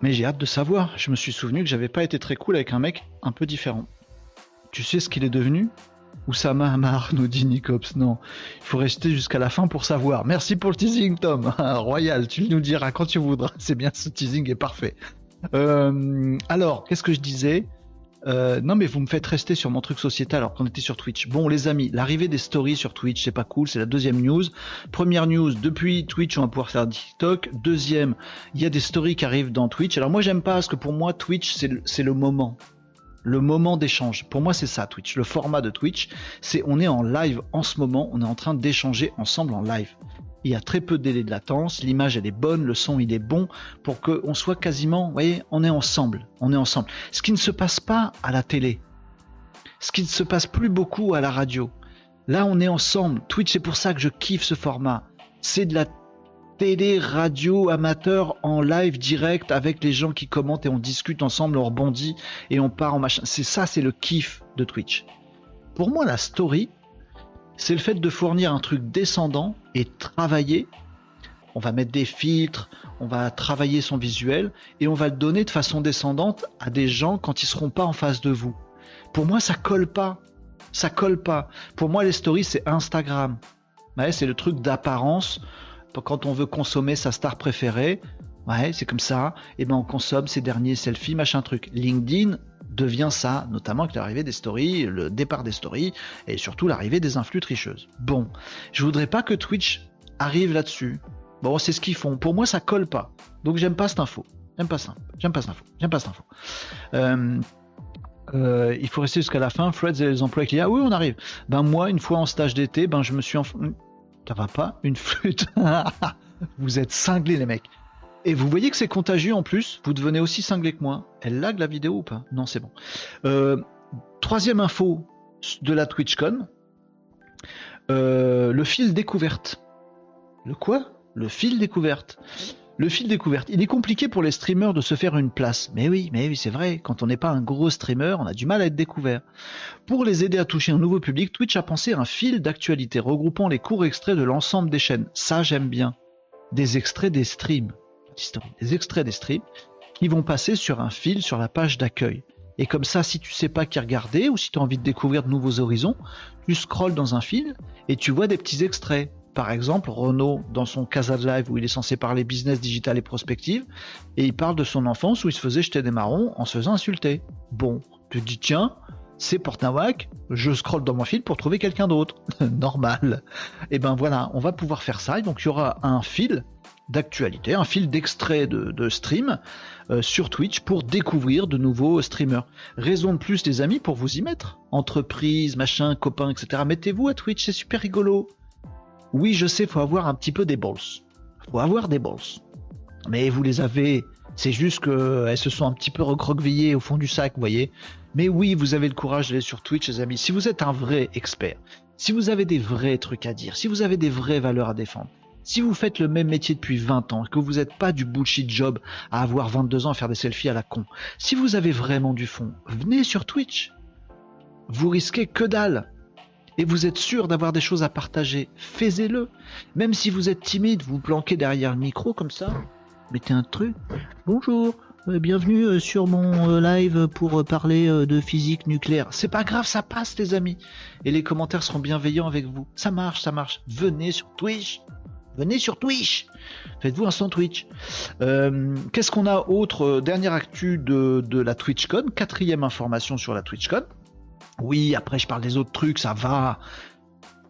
Mais j'ai hâte de savoir. Je me suis souvenu que j'avais pas été très cool avec un mec un peu différent. Tu sais ce qu'il est devenu? Oussama Amar nous dit Nicops. Non, il faut rester jusqu'à la fin pour savoir. Merci pour le teasing, Tom. Royal, tu nous diras quand tu voudras. C'est bien, ce teasing est parfait. Euh, alors, qu'est-ce que je disais? Euh, non mais vous me faites rester sur mon truc sociétal alors qu'on était sur Twitch. Bon les amis, l'arrivée des stories sur Twitch c'est pas cool, c'est la deuxième news. Première news, depuis Twitch on va pouvoir faire TikTok. Deuxième, il y a des stories qui arrivent dans Twitch. Alors moi j'aime pas parce que pour moi Twitch c'est le moment le moment d'échange. Pour moi, c'est ça Twitch. Le format de Twitch, c'est on est en live en ce moment, on est en train d'échanger ensemble en live. Il y a très peu de délai de latence, l'image elle est bonne, le son il est bon pour qu'on soit quasiment, vous voyez, on est ensemble, on est ensemble. Ce qui ne se passe pas à la télé, ce qui ne se passe plus beaucoup à la radio. Là, on est ensemble. Twitch, c'est pour ça que je kiffe ce format. C'est de la télé, radio, amateur en live direct avec les gens qui commentent et on discute ensemble, on rebondit et on part en machin. C'est ça, c'est le kiff de Twitch. Pour moi, la story, c'est le fait de fournir un truc descendant et travailler. On va mettre des filtres, on va travailler son visuel et on va le donner de façon descendante à des gens quand ils seront pas en face de vous. Pour moi, ça colle pas. Ça colle pas. Pour moi, les stories, c'est Instagram. c'est le truc d'apparence quand on veut consommer sa star préférée, ouais, c'est comme ça, et ben on consomme ces derniers selfies, machin truc. LinkedIn devient ça, notamment avec l'arrivée des stories, le départ des stories, et surtout l'arrivée des influx tricheuses. Bon, je voudrais pas que Twitch arrive là-dessus. Bon, c'est ce qu'ils font. Pour moi, ça colle pas. Donc j'aime pas cette info. J'aime pas ça. J'aime pas cette info. J'aime pas cette info. Euh, euh, il faut rester jusqu'à la fin. Fred et les emplois clients. Ah oui, on arrive. Ben moi, une fois en stage d'été, ben je me suis. Ça va pas Une flûte Vous êtes cinglés les mecs. Et vous voyez que c'est contagieux en plus. Vous devenez aussi cinglé que moi. Elle lag la vidéo ou pas? Non, c'est bon. Euh, troisième info de la TwitchCon. le fil découverte. Le quoi? Le fil découverte. Le fil découverte. Il est compliqué pour les streamers de se faire une place. Mais oui, mais oui, c'est vrai. Quand on n'est pas un gros streamer, on a du mal à être découvert. Pour les aider à toucher un nouveau public, Twitch a pensé un fil d'actualité regroupant les courts extraits de l'ensemble des chaînes. Ça, j'aime bien. Des extraits des streams. Des extraits des streams qui vont passer sur un fil sur la page d'accueil. Et comme ça, si tu sais pas qui regarder ou si tu as envie de découvrir de nouveaux horizons, tu scrolles dans un fil et tu vois des petits extraits par exemple, Renault, dans son Casa de Live, où il est censé parler business digital et prospective, et il parle de son enfance où il se faisait jeter des marrons en se faisant insulter. Bon, tu te dis, tiens, c'est Portnawak, je scrolle dans mon fil pour trouver quelqu'un d'autre. Normal. Et eh ben voilà, on va pouvoir faire ça. Et donc il y aura un fil d'actualité, un fil d'extrait de, stream euh, sur Twitch pour découvrir de nouveaux streamers. Raison de plus, les amis, pour vous y mettre. Entreprise, machin, copains, etc. Mettez-vous à Twitch, c'est super rigolo. Oui, je sais, faut avoir un petit peu des balls. Faut avoir des balls. Mais vous les avez. C'est juste qu'elles se sont un petit peu recroquevillées au fond du sac, vous voyez. Mais oui, vous avez le courage d'aller sur Twitch, les amis. Si vous êtes un vrai expert, si vous avez des vrais trucs à dire, si vous avez des vraies valeurs à défendre, si vous faites le même métier depuis 20 ans, que vous n'êtes pas du bullshit job à avoir 22 ans à faire des selfies à la con, si vous avez vraiment du fond, venez sur Twitch. Vous risquez que dalle et vous êtes sûr d'avoir des choses à partager, faites-le. Même si vous êtes timide, vous planquez derrière le micro comme ça, mettez un truc. Bonjour, euh, bienvenue euh, sur mon euh, live pour parler de physique nucléaire. C'est pas grave, ça passe les amis. Et les commentaires seront bienveillants avec vous. Ça marche, ça marche. Venez sur Twitch. Venez sur Twitch. Faites-vous un son Twitch. Qu'est-ce qu'on a autre Dernière actu de la TwitchCon. Quatrième information sur la TwitchCon. Oui, après je parle des autres trucs, ça va.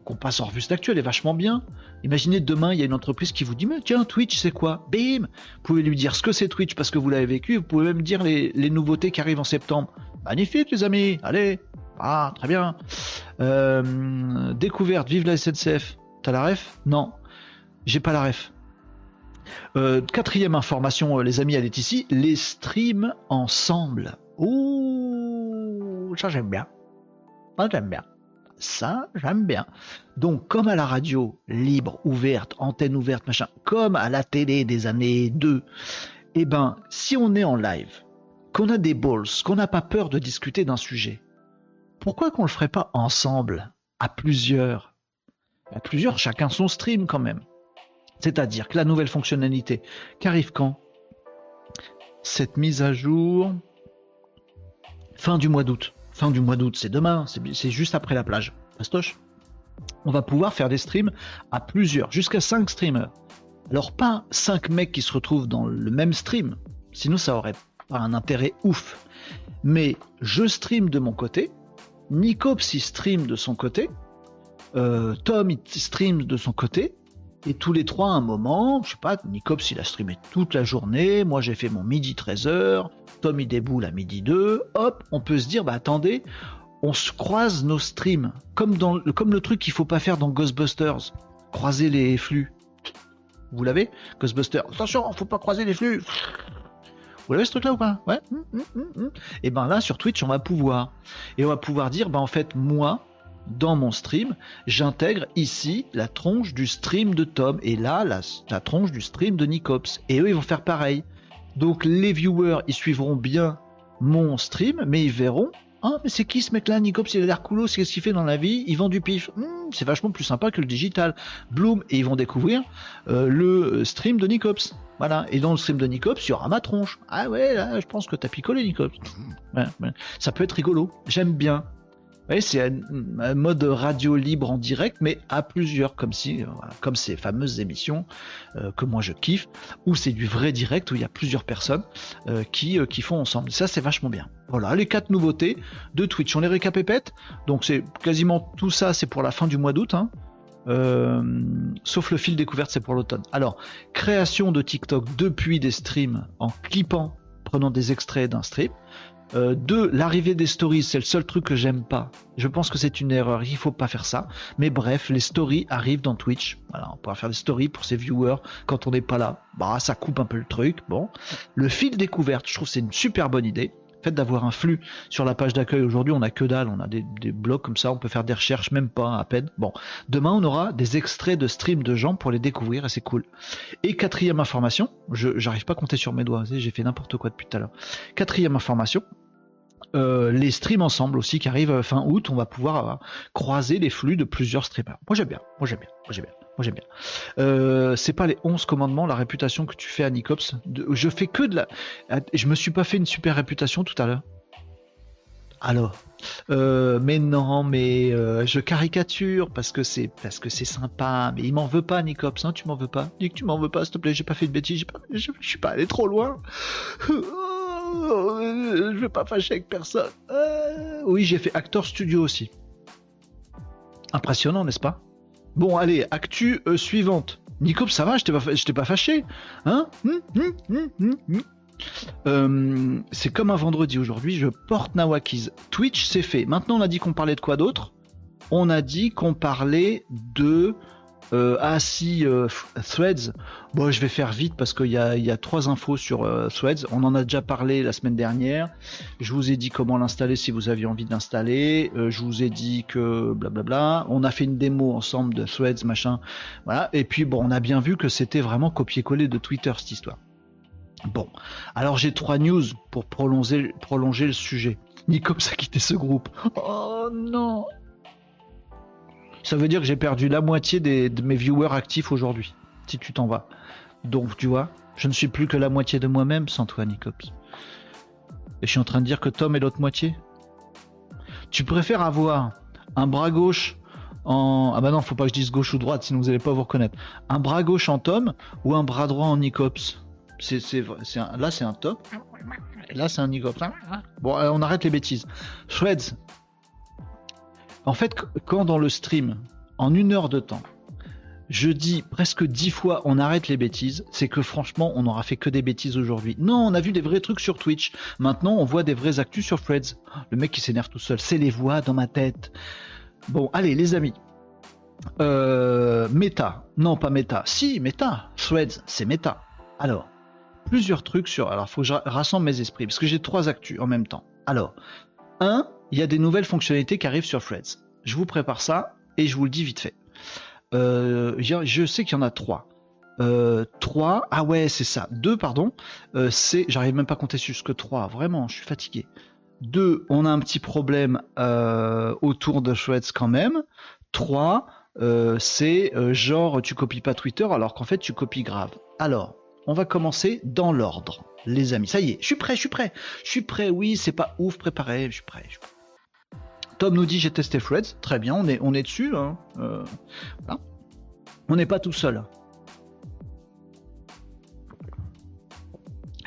Qu'on passe en revue cette elle est vachement bien. Imaginez demain, il y a une entreprise qui vous dit Mais tiens, Twitch, c'est quoi? Bim Vous pouvez lui dire ce que c'est Twitch parce que vous l'avez vécu. Vous pouvez même dire les, nouveautés qui arrivent en septembre. Magnifique, les amis Allez Ah, très bien. Euh, découverte, vive la SNCF. T'as la ref? Non, j'ai pas la ref. Euh, quatrième information, euh, les amis, elle est ici. Les streams ensemble. Ouh, ça j'aime bien j'aime bien. Ça, j'aime bien. Donc, comme à la radio, libre, ouverte, antenne ouverte, machin, comme à la télé des années 2, eh ben, si on est en live, qu'on a des balls, qu'on n'a pas peur de discuter d'un sujet, pourquoi qu'on le ferait pas ensemble, à plusieurs? À plusieurs, chacun son stream quand même. C'est-à-dire que la nouvelle fonctionnalité, qu'arrive quand? Cette mise à jour, fin du mois d'août fin du mois d'août, c'est demain, c'est juste après la plage. Pastoche On va pouvoir faire des streams à plusieurs, jusqu'à 5 streamers. Alors pas 5 mecs qui se retrouvent dans le même stream, sinon ça aurait pas un intérêt ouf. Mais je stream de mon côté, Nicops il stream de son côté, euh, Tom il stream de son côté, et tous les trois à un moment, je sais pas, Nicops il a streamé toute la journée, moi j'ai fait mon midi 13h, Tom il déboule à midi 2, hop, on peut se dire, bah attendez, on se croise nos streams, comme, dans, comme le truc qu'il faut pas faire dans Ghostbusters, croiser les flux. Vous l'avez? Ghostbusters, attention, faut pas croiser les flux. Vous l'avez ce truc là ou pas? Ouais. Hum, hum, hum, Et ben là sur Twitch on va pouvoir. Et on va pouvoir dire, bah en fait moi, dans mon stream, j'intègre ici la tronche du stream de Tom et là la, tronche du stream de Nicops. Et eux, ils vont faire pareil. Donc les viewers, ils suivront bien mon stream, mais ils verront ah, mais c'est qui ce mec-là, Nicops Il a l'air cool, c'est ce qu'il fait dans la vie, il vend du pif. Hmm, c'est vachement plus sympa que le digital. Bloom, et ils vont découvrir euh, le stream de Nicops. Voilà, et dans le stream de Nicops, il y aura ma tronche. Ah ouais, là, je pense que t'as picolé, Nicops. Ça peut être rigolo, j'aime bien. Oui, c'est un, mode radio libre en direct, mais à plusieurs, comme euh, ces fameuses émissions euh, que moi je kiffe, où c'est du vrai direct, où il y a plusieurs personnes euh, qui, qui font ensemble. Ça, c'est vachement bien. Voilà, les quatre nouveautés de Twitch. On les récapépète. Donc, c'est quasiment tout ça, c'est pour la fin du mois d'août. Hein. sauf le fil découverte, c'est pour l'automne. Alors, création de TikTok depuis des streams en clippant, prenant des extraits d'un stream. Euh, deux, l'arrivée des stories, c'est le seul truc que j'aime pas. Je pense que c'est une erreur, il faut pas faire ça. Mais bref, les stories arrivent dans Twitch. Voilà, on pourra faire des stories pour ses viewers quand on n'est pas là. Bah, ça coupe un peu le truc. Bon, le fil découverte, je trouve c'est une super bonne idée. Fait d'avoir un flux sur la page d'accueil aujourd'hui, on a que dalle, on a des, des, blocs comme ça, on peut faire des recherches, même pas à peine. Bon, demain on aura des extraits de streams de gens pour les découvrir et c'est cool. Et quatrième information, je j'arrive pas à compter sur mes doigts, j'ai fait n'importe quoi depuis tout à l'heure. Quatrième information, euh, les streams ensemble aussi qui arrivent fin août, on va pouvoir euh, croiser les flux de plusieurs streamers. Moi j'aime bien, moi j'aime bien, moi j'aime bien. Moi j'aime bien. Euh, c'est pas les 11 commandements, la réputation que tu fais à Nicops. je fais que de la. Je me suis pas fait une super réputation tout à l'heure. Alors, mais non, mais je caricature parce que c'est parce que c'est sympa. Mais il m'en veut pas, Nicops. Hein, tu m'en veux pas? Dis que tu m'en veux pas, s'il te plaît. J'ai pas fait de bêtises. je, je, suis pas allé trop loin. je vais pas fâcher avec personne. Euh, oui, j'ai fait Actor Studio aussi. Impressionnant, n'est-ce pas? Bon, allez, actu euh, suivante. Nico, ça va, je t'ai pas, fâché Hein? Hum, hum, hum, euh, C'est comme un vendredi aujourd'hui, je porte Nawakis. Twitch, c'est fait. Maintenant, on a dit qu'on parlait de quoi d'autre? On a dit qu'on parlait de euh, ah si, euh, Threads. Bon, je vais faire vite parce qu'il y a, trois infos sur euh, Threads. On en a déjà parlé la semaine dernière. Je vous ai dit comment l'installer si vous aviez envie de l'installer. je vous ai dit que blablabla. On a fait une démo ensemble de Threads, machin. Voilà. Et puis bon, on a bien vu que c'était vraiment copier-coller de Twitter cette histoire. Bon, alors j'ai trois news pour prolonger, prolonger le sujet. Nicops a quitté ce groupe. Oh non ça veut dire que j'ai perdu la moitié de mes viewers actifs aujourd'hui, si tu t'en vas. Donc, tu vois, je ne suis plus que la moitié de moi-même sans toi, Nicops. Et je suis en train de dire que Tom est l'autre moitié. Tu préfères avoir un bras gauche en. Ah bah non, faut pas que je dise gauche ou droite, sinon vous n'allez pas vous reconnaître. Un bras gauche en Tom ou un bras droit en Nicops? C'est, c'est, Là, c'est un top. là, c'est un Nicops. Bon, euh, on arrête les bêtises. Shreds, en fait, quand dans le stream, en une heure de temps, je dis presque dix fois on arrête les bêtises, c'est que franchement on n'aura fait que des bêtises aujourd'hui. Non, on a vu des vrais trucs sur Twitch. Maintenant on voit des vrais actus sur Threads. Le mec qui s'énerve tout seul, c'est les voix dans ma tête. Bon, allez les amis. Euh, méta, non pas méta, si méta, Threads, c'est méta. Alors, plusieurs trucs sur. Alors, faut que je rassemble mes esprits parce que j'ai trois actus en même temps. Alors, un, il y a des nouvelles fonctionnalités qui arrivent sur Threads. Je vous prépare ça et je vous le dis vite fait. Euh, je sais qu'il y en a trois. Euh, trois, ah ouais, c'est ça. Deux, pardon. Euh, c'est, j'arrive même pas à compter jusque trois. Vraiment, je suis fatigué. Deux, on a un petit problème autour de Threads quand même. Trois, c'est genre tu copies pas Twitter alors qu'en fait tu copies grave. Alors, on va commencer dans l'ordre, les amis. Ça y est, je suis prêt, je suis prêt. Je suis prêt, oui, c'est pas ouf préparé, je suis prêt. Tom nous dit j'ai testé Threads, très bien, on est, on est dessus. Hein. Euh, on n'est pas tout seul.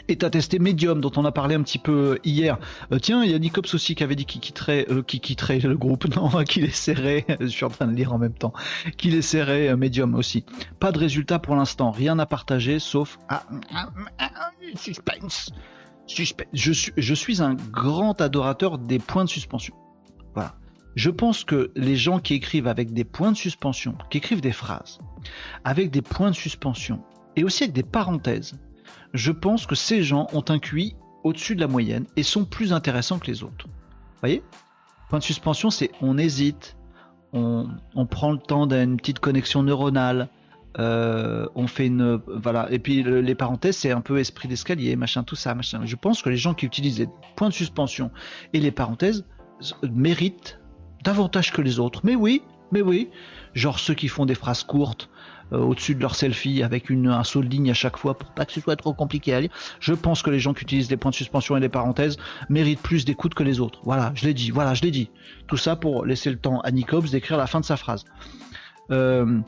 Et tu as testé Medium, dont on a parlé un petit peu hier. Euh, tiens, il y a Nicops aussi qui avait dit qu'il quitterait, euh, qui quitterait le groupe. Non, qu'il essaierait. je suis en train de lire en même temps. Qu'il essaierait Medium aussi. Pas de résultat pour l'instant. Rien à partager, sauf. Ah, ah, ah, suspense. Suspense. Je, suis, je suis un grand adorateur des points de suspension. Voilà. Je pense que les gens qui écrivent avec des points de suspension, qui écrivent des phrases, avec des points de suspension, et aussi avec des parenthèses, je pense que ces gens ont un QI au-dessus de la moyenne et sont plus intéressants que les autres. Vous voyez? Point de suspension, c'est on hésite, on, prend le temps d'une petite connexion neuronale, euh, on fait une voilà et puis les parenthèses c'est un peu esprit d'escalier machin tout ça machin je pense que les gens qui utilisent les points de suspension et les parenthèses méritent davantage que les autres. Mais oui, mais oui. Genre ceux qui font des phrases courtes au-dessus de leur selfie avec un saut de ligne à chaque fois pour pas que ce soit trop compliqué à lire. Je pense que les gens qui utilisent des points de suspension et des parenthèses méritent plus d'écoute que les autres. Voilà, je l'ai dit. Voilà, je l'ai dit. Tout ça pour laisser le temps à Nicops d'écrire la fin de sa phrase. Euh,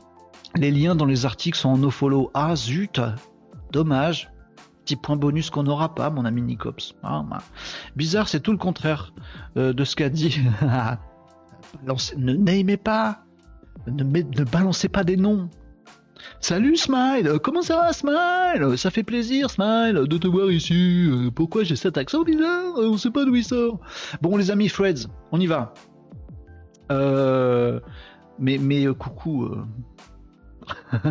les liens dans les articles sont en nofollow. Ah zut, dommage petit point bonus qu'on n'aura pas, mon ami Nicops. Ah, bah. Bizarre, c'est tout le contraire euh, de ce qu'a dit. ne n'aimez pas. Ne balancez pas des noms. Salut Smile, comment ça va Smile? Ça fait plaisir Smile de te voir ici. Pourquoi j'ai cet accent bizarre? On sait pas d'où il sort. Bon les amis Freds, on y va. Euh, mais coucou.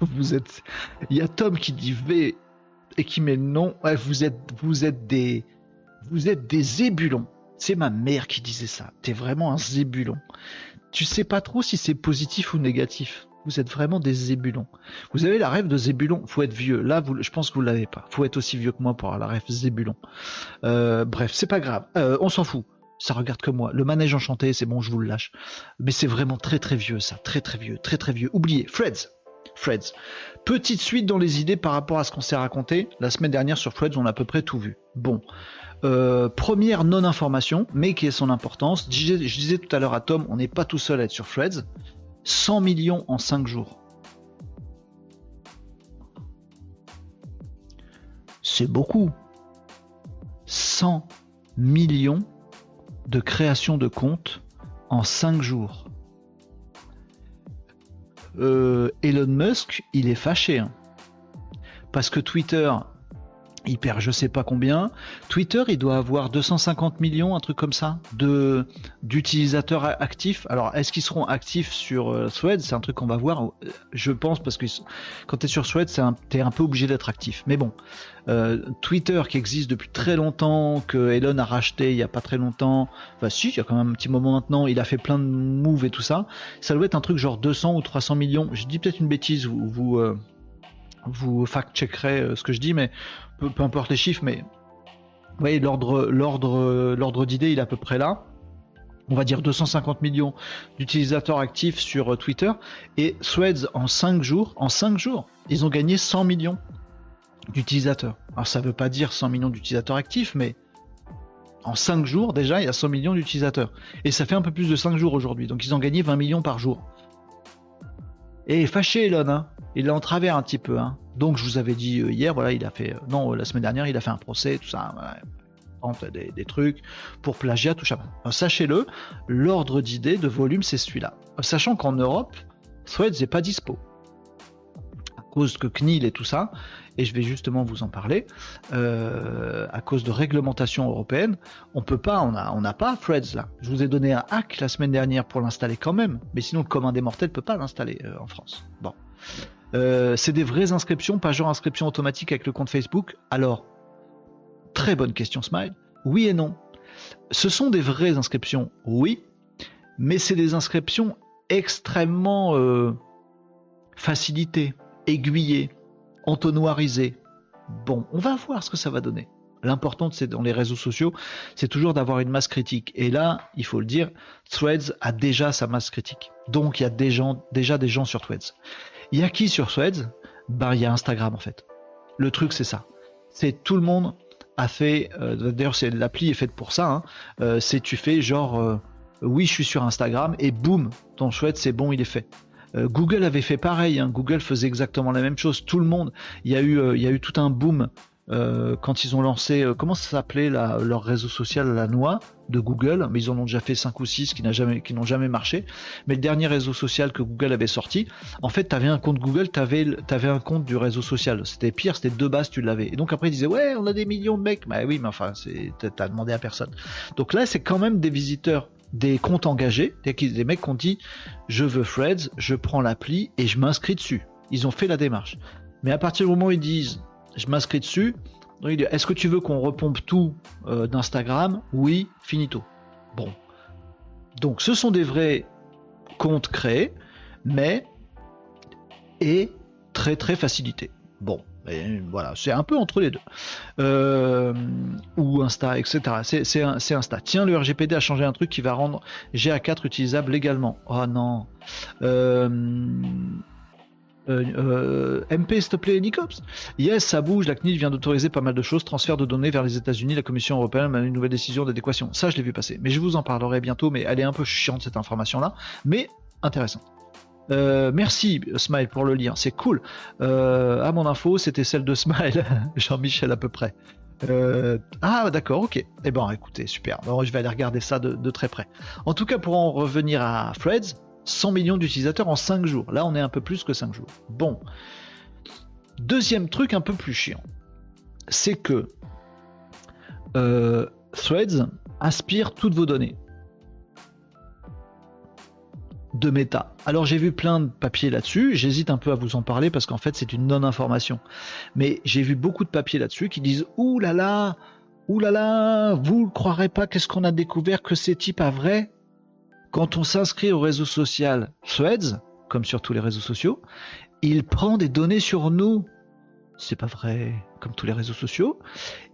vous êtes. Y a Tom qui dit V et qui met vous êtes vous êtes des vous zébulons. C'est ma mère qui disait ça. T'es vraiment un zébulon. Tu sais pas trop si c'est positif ou négatif. Vous êtes vraiment des zébulons. Vous avez la rêve de zébulon. Faut être vieux. Là, je pense que vous l'avez pas. Faut être aussi vieux que moi pour avoir la rêve zébulon. Euh, bref, c'est pas grave. Euh, on s'en fout. Ça regarde que moi. Le manège enchanté, c'est bon, je vous le lâche. Mais c'est vraiment très très vieux ça. Très très vieux. Très très vieux. Oubliez. Freds. Freds. Petite suite dans les idées par rapport à ce qu'on s'est raconté. La semaine dernière sur Freds, on a à peu près tout vu. Bon. Euh, première non-information, mais qui est son importance. Je disais, tout à l'heure à Tom, on n'est pas tout seul à être sur Freds. 100 millions en 5 jours. C'est beaucoup. 100 millions de création de comptes en 5 jours. Euh, Elon Musk, il est fâché. Hein. Parce que Twitter il perd je sais pas combien. Twitter, il doit avoir 250 millions, un truc comme ça, d'utilisateurs actifs. Alors, est-ce qu'ils seront actifs sur euh, Threads? C'est un truc qu'on va voir. Euh, je pense parce que quand tu es sur Threads, tu es un peu obligé d'être actif. Mais bon, euh, Twitter qui existe depuis très longtemps, que Elon a racheté il y a pas très longtemps. Enfin, si, il y a quand même un petit moment maintenant. Il a fait plein de moves et tout ça. Ça doit être un truc genre 200 ou 300 millions. Je dis peut-être une bêtise. Vous, vous vous fact-checkerez euh, ce que je dis, mais peu, importe les chiffres, mais vous voyez, l'ordre, d'idée, il est à peu près là. On va dire 250 millions d'utilisateurs actifs sur euh, Twitter et Threads en 5 jours, en 5 jours, ils ont gagné 100 millions d'utilisateurs. Alors ça veut pas dire 100 millions d'utilisateurs actifs, mais en 5 jours déjà, il y a 100 millions d'utilisateurs. Et ça fait un peu plus de 5 jours aujourd'hui, donc ils ont gagné 20 millions par jour. Et fâché Elon, hein. il l'a en travers un petit peu. Hein. Donc je vous avais dit euh, hier, voilà, il a fait, euh, non, la semaine dernière, il a fait un procès, tout ça, des, des, trucs pour plagiat, tout ça. Sachez-le, l'ordre d'idée de volume, c'est celui-là. Sachant qu'en Europe, Threads n'est pas dispo. À cause que CNIL et tout ça, et je vais justement vous en parler, euh, à cause de réglementation européenne, on peut pas, on n'a on pas Threads là. Je vous ai donné un hack la semaine dernière pour l'installer quand même, mais sinon le commun des mortels peut pas l'installer euh, en France. Bon. Euh, c'est des vraies inscriptions, pas genre inscription automatique avec le compte Facebook. Alors, très bonne question Smile. Oui et non. Ce sont des vraies inscriptions, oui, mais c'est des inscriptions extrêmement facilitées, aiguillées entonnoirisé. Bon, on va voir ce que ça va donner. L'important, c'est dans les réseaux sociaux, c'est toujours d'avoir une masse critique. Et là, il faut le dire, Threads a déjà sa masse critique. Donc, il y a déjà des gens sur Threads. Il y a qui sur Threads? Ben, il y a Instagram en fait. Le truc, c'est ça. C'est tout le monde a fait. Euh, d'ailleurs, l'appli est faite pour ça. Hein. Euh, c'est tu fais genre, euh, oui, je suis sur Instagram et boum, ton Threads, c'est bon, il est fait. Euh, Google avait fait pareil. Hein. Google faisait exactement la même chose. Tout le monde. Il y a eu, euh, tout un boom euh, quand ils ont lancé, comment ça s'appelait leur réseau social, la noix de Google, mais ils en ont déjà fait 5 ou 6 qui n'ont jamais, marché. Mais le dernier réseau social que Google avait sorti, en fait, tu avais un compte Google, tu avais, avais, un compte du réseau social. C'était pire, c'était deux bases, tu l'avais. Et donc après, ils disaient, ouais, on a des millions de mecs. Bah oui, mais enfin, t'as demandé à personne. Donc là, c'est quand même des visiteurs des comptes engagés, des mecs qui ont dit je veux Freds, je prends l'appli et je m'inscris dessus. Ils ont fait la démarche. Mais à partir du moment où ils disent je m'inscris dessus, est-ce que tu veux qu'on repompe tout euh, d'Instagram? Oui, finito. Bon. Donc ce sont des vrais comptes créés, mais et très très facilités. Bon, voilà, c'est un peu entre les deux. Euh, ou Insta, etc. C'est Insta. Tiens, le RGPD a changé un truc qui va rendre GA4 utilisable légalement. Oh non. Euh, euh, MP, s'il te plaît, Nicops Yes, ça bouge. La CNIL vient d'autoriser pas mal de choses. Transfert de données vers les États-Unis. La Commission européenne a une nouvelle décision d'adéquation. Ça, je l'ai vu passer. Mais je vous en parlerai bientôt. Mais elle est un peu chiante, cette information-là. Mais intéressante. Euh, merci Smile pour le lien, c'est cool. Euh, à mon info, c'était celle de Smile, Jean-Michel à peu près. Euh, ah d'accord, ok. Eh ben écoutez, super. je vais aller regarder ça de, très près. En tout cas, pour en revenir à Freds, 100 millions d'utilisateurs en 5 jours. Là, on est un peu plus que 5 jours. Bon. Deuxième truc un peu plus chiant, c'est que euh, Threads aspire toutes vos données de méta. Alors j'ai vu plein de papiers là-dessus, j'hésite un peu à vous en parler parce qu'en fait c'est une non-information. Mais j'ai vu beaucoup de papiers là-dessus qui disent Ouh là là, ouh là là, vous ne croirez pas qu'est-ce qu'on a découvert que ces types à vrai? Quand on s'inscrit au réseau social Threads, comme sur tous les réseaux sociaux, il prend des données sur nous. C'est pas vrai, comme tous les réseaux sociaux.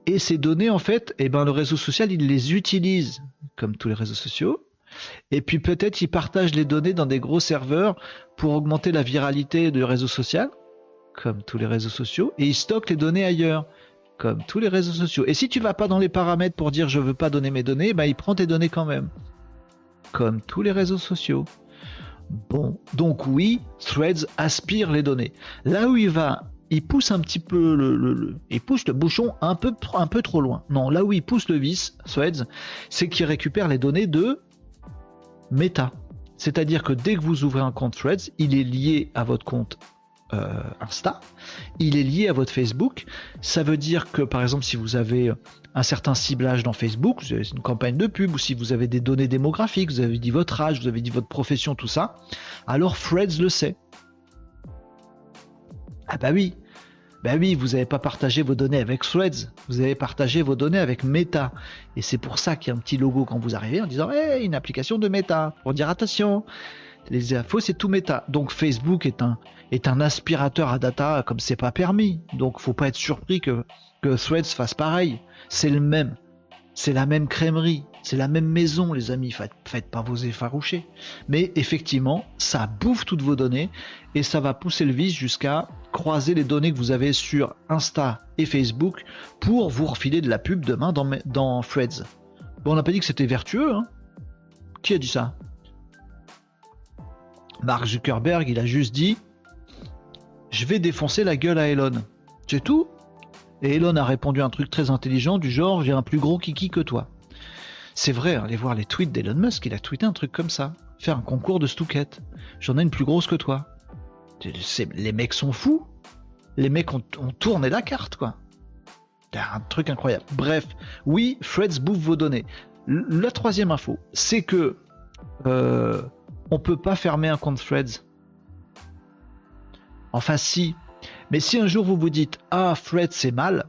Et ces données, en fait, eh ben, le réseau social, il les utilise, comme tous les réseaux sociaux. Et puis peut-être il partage les données dans des gros serveurs pour augmenter la viralité du réseau social, comme tous les réseaux sociaux, et il stocke les données ailleurs, comme tous les réseaux sociaux. Et si tu vas pas dans les paramètres pour dire je veux pas donner mes données, bah il prend tes données quand même, comme tous les réseaux sociaux. Bon, donc oui, Threads aspire les données. Là où il va, il pousse un petit peu le, il pousse le bouchon un peu, un peu trop loin. Non, là où il pousse le vis, Threads, c'est qu'il récupère les données de Meta. C'est-à-dire que dès que vous ouvrez un compte Threads, il est lié à votre compte euh, Insta, il est lié à votre Facebook. Ça veut dire que par exemple si vous avez un certain ciblage dans Facebook, vous avez une campagne de pub, ou si vous avez des données démographiques, vous avez dit votre âge, vous avez dit votre profession, tout ça, alors Threads le sait. Ah bah oui, ben oui, vous n'avez pas partagé vos données avec Threads, vous avez partagé vos données avec Meta. Et c'est pour ça qu'il y a un petit logo quand vous arrivez en disant hey, une application de Meta, pour dire attention. Les infos, c'est tout Meta. Donc Facebook est un, aspirateur à data comme c'est pas permis. Donc faut pas être surpris que, que Threads fasse pareil. C'est le même. C'est la même crèmerie, c'est la même maison, les amis. Faites, faites pas vos effarouchés. Mais effectivement, ça bouffe toutes vos données et ça va pousser le vice jusqu'à croiser les données que vous avez sur Insta et Facebook pour vous refiler de la pub demain dans, dans Threads. Bon, on n'a pas dit que c'était vertueux. Hein Qui a dit ça? Mark Zuckerberg, il a juste dit Je vais défoncer la gueule à Elon. C'est tout et Elon a répondu un truc très intelligent du genre j'ai un plus gros kiki que toi. C'est vrai, allez voir les tweets d'Elon Musk, il a tweeté un truc comme ça. Faire un concours de stouquette. J'en ai une plus grosse que toi. Les mecs sont fous. Les mecs ont, tourné la carte, quoi. Un truc incroyable. Bref, oui, Freds bouffe vos données. La troisième info, c'est que euh, on peut pas fermer un compte Threads. Enfin, si, mais si un jour vous vous dites Ah, Fred, c'est mal,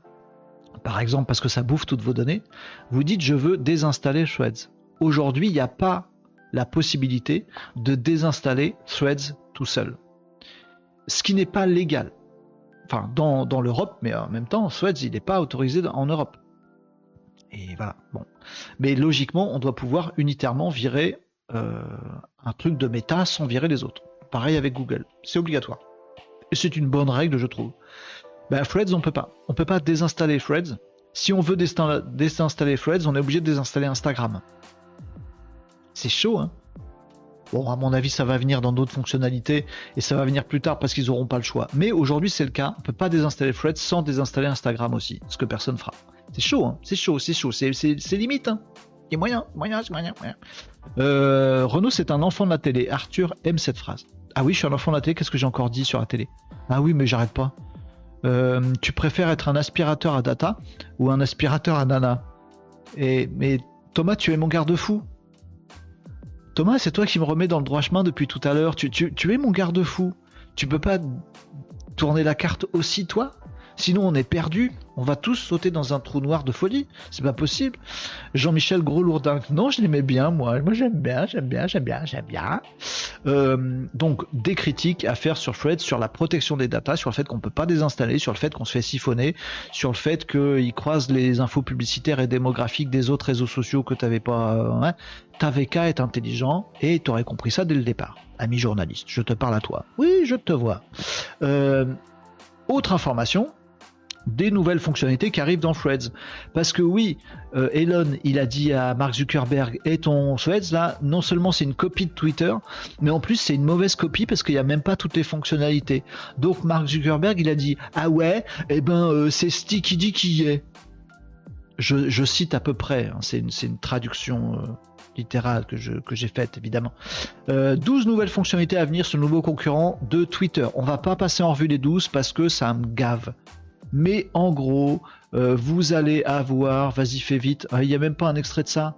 par exemple parce que ça bouffe toutes vos données, vous dites Je veux désinstaller Threads. Aujourd'hui, il n'y a pas la possibilité de désinstaller Threads tout seul. Ce qui n'est pas légal. Enfin, dans, l'Europe, mais en même temps, Threads, il n'est pas autorisé en Europe. Et voilà, bon. Mais logiquement, on doit pouvoir unitairement virer euh, un truc de méta sans virer les autres. Pareil avec Google. C'est obligatoire. Et c'est une bonne règle, je trouve. Ben, Threads, on peut pas. On peut pas désinstaller Threads. Si on veut désinstaller Threads, on est obligé de désinstaller Instagram. C'est chaud, hein Bon, à mon avis, ça va venir dans d'autres fonctionnalités et ça va venir plus tard parce qu'ils n'auront pas le choix. Mais aujourd'hui, c'est le cas. On peut pas désinstaller Threads sans désinstaller Instagram aussi, ce que personne fera. C'est chaud, hein c'est chaud, c'est chaud, c'est limite. Hein il y a moyen, moyen, moyen, moyen. Euh, Renault, c'est un enfant de la télé. Arthur aime cette phrase. Ah oui, je suis un enfant de la télé, qu'est-ce que j'ai encore dit sur la télé? Ah oui, mais j'arrête pas. Euh, tu préfères être un aspirateur à data ou un aspirateur à nana Et mais Thomas, tu es mon garde-fou. Thomas, c'est toi qui me remets dans le droit chemin depuis tout à l'heure. Tu, tu es mon garde-fou. Tu peux pas tourner la carte aussi, toi? Sinon, on est perdu. On va tous sauter dans un trou noir de folie. C'est pas possible. Jean-Michel Gros Lourdin. Non, je l'aimais bien, moi. Moi, j'aime bien, j'aime bien, j'aime bien, j'aime bien. Euh, donc, des critiques à faire sur Fred, sur la protection des datas, sur le fait qu'on peut pas désinstaller, sur le fait qu'on se fait siphonner, sur le fait qu'il croise les infos publicitaires et démographiques des autres réseaux sociaux que t'avais pas. Euh, hein. T'avais qu'à être intelligent et t'aurais compris ça dès le départ. Ami journaliste, je te parle à toi. Oui, je te vois. Euh, autre information, des nouvelles fonctionnalités qui arrivent dans Threads. Parce que oui, euh, Elon, il a dit à Mark Zuckerberg, et ton Threads là, non seulement c'est une copie de Twitter, mais en plus c'est une mauvaise copie parce qu'il n'y a même pas toutes les fonctionnalités. Donc Mark Zuckerberg, il a dit, ah ouais, eh ben euh, c'est Sticky qui dit qui est. Je, cite à peu près, hein, c'est une, traduction euh, littérale que, j'ai faite évidemment. 12 nouvelles fonctionnalités à venir sur le nouveau concurrent de Twitter. On va pas passer en revue les 12 parce que ça me gave. Mais en gros, vous allez avoir, vas-y fais vite, il n'y a même pas un extrait de ça.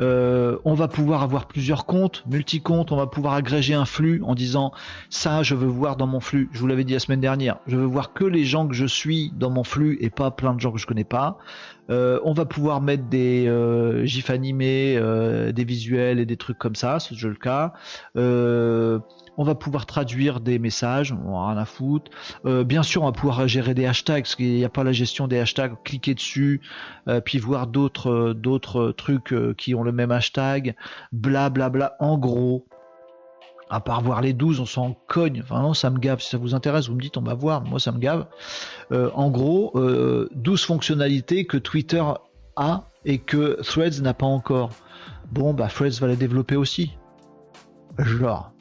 Euh, on va pouvoir avoir plusieurs comptes, multi-comptes, on va pouvoir agréger un flux en disant ça je veux voir dans mon flux, je vous l'avais dit la semaine dernière, je veux voir que les gens que je suis dans mon flux et pas plein de gens que je connais pas. Euh, on va pouvoir mettre des euh, gifs animés, des visuels et des trucs comme ça, c'est le cas on va pouvoir traduire des messages, on a rien à foutre. Euh, bien sûr, on va pouvoir gérer des hashtags, parce qu'il n'y a pas la gestion des hashtags, cliquer dessus, euh, puis voir d'autres euh, d'autres trucs qui ont le même hashtag, blablabla. Bla, bla. En gros, à part voir les 12, on s'en cogne. Enfin non, ça me gave. Si ça vous intéresse, vous me dites, on va voir. Moi, ça me gave. en gros, 12 fonctionnalités que Twitter a et que Threads n'a pas encore. Bon, bah Threads va les développer aussi. Genre.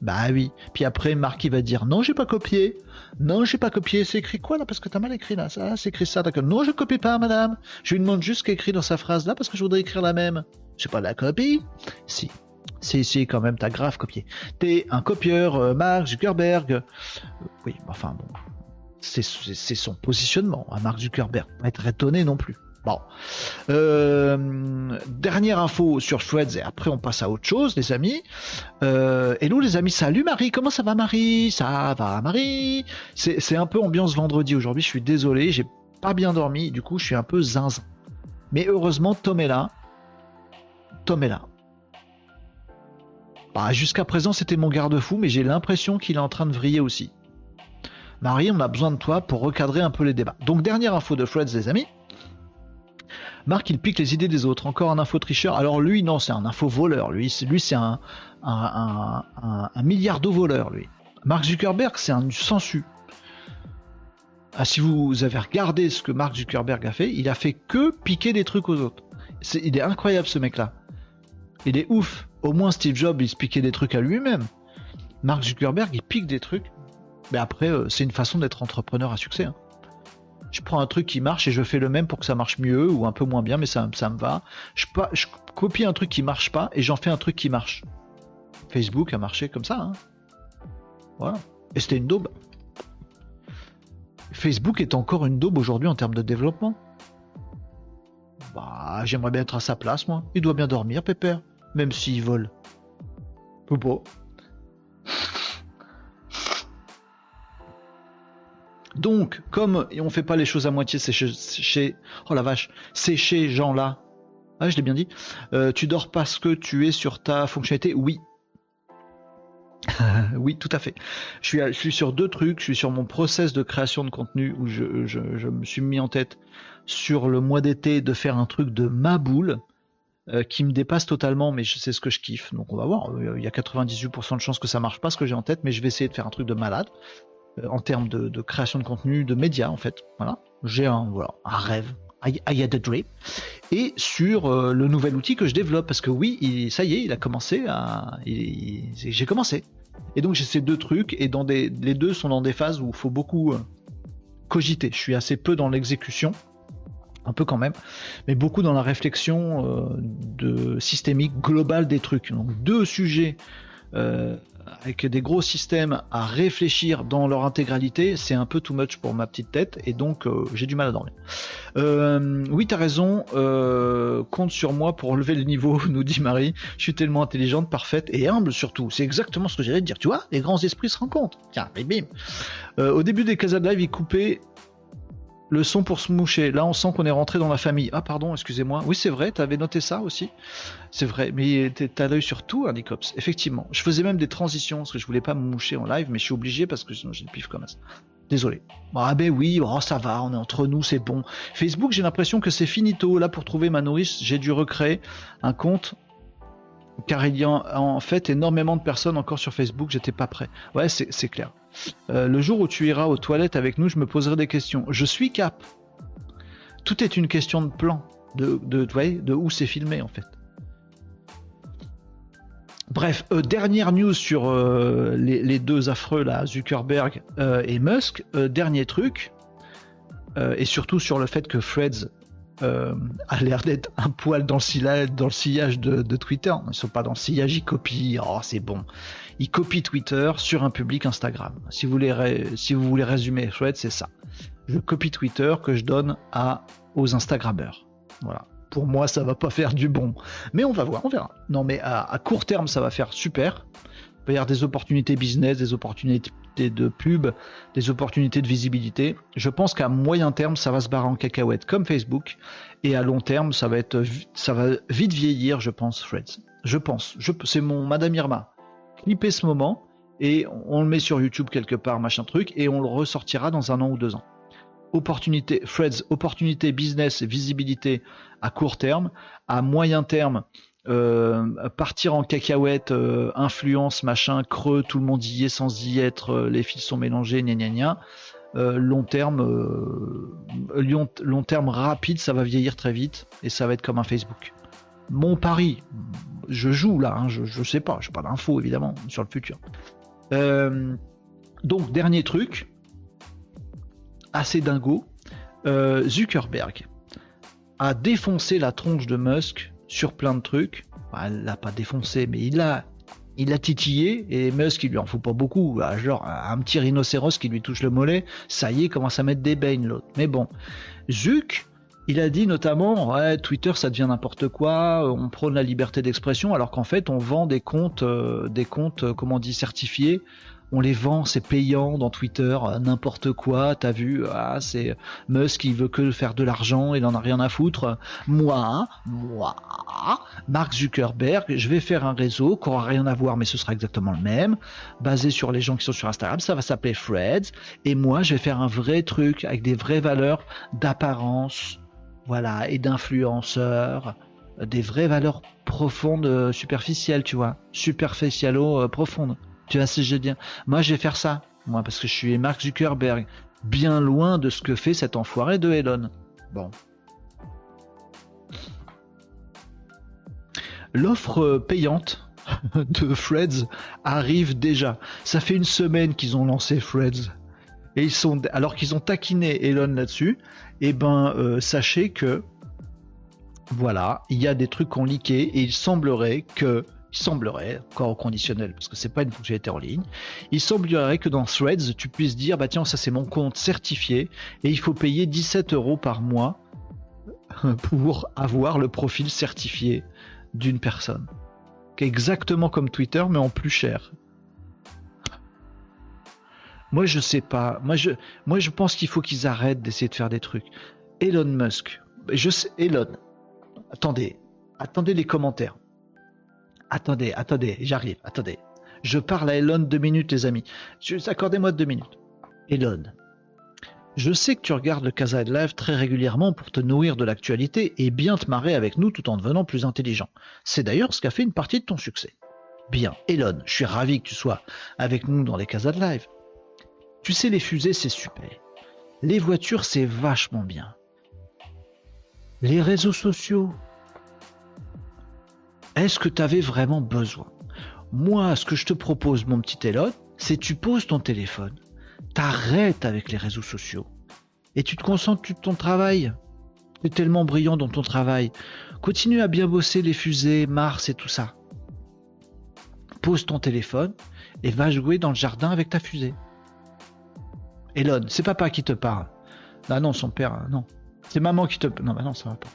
Bah oui. Puis après, Marc il va dire non, j'ai pas copié. Non, j'ai pas copié. C'est écrit quoi là? Parce que t'as mal écrit là. Ça, c'est écrit ça. D'accord. Non, je copie pas, madame. Je lui demande juste ce écrit dans sa phrase là parce que je voudrais écrire la même. C'est pas la copie. Si. Si, si, quand même, t'as grave copié. T'es un copieur, euh, Mark Zuckerberg. Oui, enfin bon. C'est son positionnement à Mark Zuckerberg. Pas être étonné non plus. Bon. Euh, dernière info sur Threads et après on passe à autre chose, les amis. Euh, hello les amis, salut Marie, comment ça va Marie? Ça va Marie? C'est un peu ambiance vendredi aujourd'hui, je suis désolé, j'ai pas bien dormi, du coup je suis un peu zinzin. Mais heureusement Tom est là. Tom est là. Bah, Jusqu'à présent c'était mon garde-fou, mais j'ai l'impression qu'il est en train de vriller aussi. Marie, on a besoin de toi pour recadrer un peu les débats. Donc dernière info de Threads les amis. Marc, il pique les idées des autres. Encore un info tricheur. Alors lui, non, c'est un info voleur. Lui, c'est un, un, un, voleur, lui. Mark Zuckerberg, c'est un sensu. Ah, si vous avez regardé ce que Mark Zuckerberg a fait, il a fait que piquer des trucs aux autres. il est incroyable ce mec-là. Il est ouf. Au moins Steve Jobs, il se piquait des trucs à lui-même. Mark Zuckerberg, il pique des trucs. Mais après, euh, c'est une façon d'être entrepreneur à succès. Hein je prends un truc qui marche et je fais le même pour que ça marche mieux ou un peu moins bien, mais ça, ça me va. Je, copie un truc qui marche pas et j'en fais un truc qui marche. Facebook a marché comme ça. Hein. Voilà. Et c'était une daube. Facebook est encore une daube aujourd'hui en termes de développement. Bah, j'aimerais bien être à sa place, moi. Il doit bien dormir, Pépère, même s'il vole. Ou Donc, comme on fait pas les choses à moitié, c'est chez, oh la vache, c'est chez Jean là. Ah, je l'ai bien dit. Euh, tu dors parce que tu es sur ta fonctionnalité Oui. oui, tout à fait. Je suis, sur deux trucs. Je suis sur mon process de création de contenu où je, me suis mis en tête sur le mois d'été de faire un truc de ma boule. Euh, qui me dépasse totalement, mais c'est ce que je kiffe. Donc on va voir. Il y a 98% de chances que ça marche pas ce que j'ai en tête, mais je vais essayer de faire un truc de malade. Euh, en termes de, création de contenu, de médias en fait. Voilà, j'ai un, voilà, un rêve. I, had a dream. Et sur euh, le nouvel outil que je développe, parce que oui, ça y est, il a commencé j'ai commencé. Et donc j'ai ces deux trucs, et dans les deux sont dans des phases où il faut beaucoup euh, cogiter. Je suis assez peu dans l'exécution, un peu quand même, mais beaucoup dans la réflexion de systémique globale des trucs. Donc deux sujets avec des gros systèmes à réfléchir dans leur intégralité, c'est un peu too much pour ma petite tête et donc euh, j'ai du mal à dormir. Euh, oui, t'as raison, euh, compte sur moi pour relever le niveau, nous dit Marie. Je suis tellement intelligente, parfaite et humble surtout. C'est exactement ce que j'allais dire. Tu vois, les grands esprits se rencontrent. Tiens, bim bim. au début des Casa Live, il coupait le son pour se moucher. Là, on sent qu'on est rentré dans la famille. Ah, pardon, excusez-moi. Oui, c'est vrai, t'avais noté ça aussi. C'est vrai, mais t'as l'œil sur tout, Nicops. Effectivement. Je faisais même des transitions parce que je voulais pas me moucher en live, mais je suis obligé parce que sinon j'ai le pif comme ça. Désolé. Ah ben oui, oh, ça va, on est entre nous, c'est bon. Facebook, j'ai l'impression que c'est finito. Là, pour trouver ma nourrice, j'ai dû recréer un compte car il y a en fait énormément de personnes encore sur Facebook, j'étais pas prêt. Ouais, c'est clair. Euh, le jour où tu iras aux toilettes avec nous, je me poserai des questions. Je suis cap. Tout est une question de plan, de, de, où c'est filmé en fait. Bref, euh, dernière news sur euh, les, deux affreux là, Zuckerberg et Musk. dernier truc, et surtout sur le fait que Freds euh, a l'air d'être un poil dans le sillage, de, Twitter. Ils sont pas dans le sillage, ils copient. Oh, c'est bon. Ils copient Twitter sur un public Instagram. Si vous voulez, si vous voulez résumer chouette, c'est ça. Je copie Twitter que je donne à, aux Instagrammeurs. Voilà. Pour moi, ça va pas faire du bon. Mais on va voir, on verra. Non, mais à court terme, ça va faire super peut y avoir des opportunités business, des opportunités de pub, des opportunités de visibilité. Je pense qu'à moyen terme, ça va se barrer en cacahuète comme Facebook. Et à long terme, ça va, être, ça va vite vieillir, je pense, Freds. Je pense. C'est mon Madame Irma. Clipper ce moment et on le met sur YouTube quelque part, machin truc, et on le ressortira dans un an ou deux ans. Opportunité, Freds, opportunité business, visibilité à court terme. À moyen terme, partir en cacahuète, euh, influence, machin, creux, tout le monde y est sans y être, euh, les fils sont mélangés, gna gna gna. long terme, long, terme rapide, ça va vieillir très vite et ça va être comme un Facebook. Mon pari, je joue là, hein, je, je sais pas, je pas d'infos évidemment sur le futur. donc dernier truc, assez dingo, Zuckerberg a défoncé la tronche de Musk sur plein de trucs. elle l'a pas défoncé, mais il a, il a titillé et Musk il lui en faut pas beaucoup. Bah, genre un petit rhinocéros qui lui touche le mollet, ça y est, commence à mettre des bains l'autre. Mais bon, Zuck, il a dit notamment Twitter ça devient n'importe quoi, on prône la liberté d'expression alors qu'en fait on vend des comptes, euh, des comptes euh, comment on dit certifiés on les vend, c'est payant dans Twitter, euh, n'importe quoi, t'as vu, ah, c'est Musk qui veut que faire de l'argent, il en a rien à foutre. Moi, moi, Mark Zuckerberg, je vais faire un réseau qui aura rien à voir, mais ce sera exactement le même, basé sur les gens qui sont sur Instagram, ça va s'appeler Threads, et moi, je vais faire un vrai truc avec des vraies valeurs d'apparence, voilà, et d'influenceurs, des vraies valeurs profondes, euh, superficielles, tu vois, superficialo euh, profondes. Tu vois je veux dire Moi, je vais faire ça. Moi, parce que je suis Mark Zuckerberg. Bien loin de ce que fait cet enfoiré de Elon. Bon. L'offre payante de Freds arrive déjà. Ça fait une semaine qu'ils ont lancé Freds. Et ils sont, alors qu'ils ont taquiné Elon là-dessus, eh ben, euh, sachez que, voilà, il y a des trucs qu'on liqué et il semblerait que il semblerait, encore au conditionnel, parce que c'est pas une fonctionnalité en ligne, il semblerait que dans Threads, tu puisses dire, bah tiens, ça c'est mon compte certifié, et il faut payer 17 euros par mois pour avoir le profil certifié d'une personne. Exactement comme Twitter, mais en plus cher. Moi, je sais pas. Moi, je, moi, je pense qu'il faut qu'ils arrêtent d'essayer de faire des trucs. Elon Musk. Je sais, Elon. Attendez. Attendez les commentaires. Attendez, attendez, j'arrive, attendez. Je parle à Elon deux minutes, les amis. Accordez-moi deux minutes. Elon, je sais que tu regardes le Casa Live très régulièrement pour te nourrir de l'actualité et bien te marrer avec nous tout en devenant plus intelligent. C'est d'ailleurs ce qui a fait une partie de ton succès. Bien, Elon, je suis ravi que tu sois avec nous dans les Casa Live. Tu sais, les fusées, c'est super. Les voitures, c'est vachement bien. Les réseaux sociaux, est-ce que tu avais vraiment besoin? Moi, ce que je te propose, mon petit Elon, c'est tu poses ton téléphone, t'arrêtes avec les réseaux sociaux et tu te concentres sur ton travail. Tu es tellement brillant dans ton travail. Continue à bien bosser les fusées, Mars et tout ça. Pose ton téléphone et va jouer dans le jardin avec ta fusée. Elon, c'est papa qui te parle. Ah non, son père, non. C'est maman qui te... Non, bah non, ça va pas.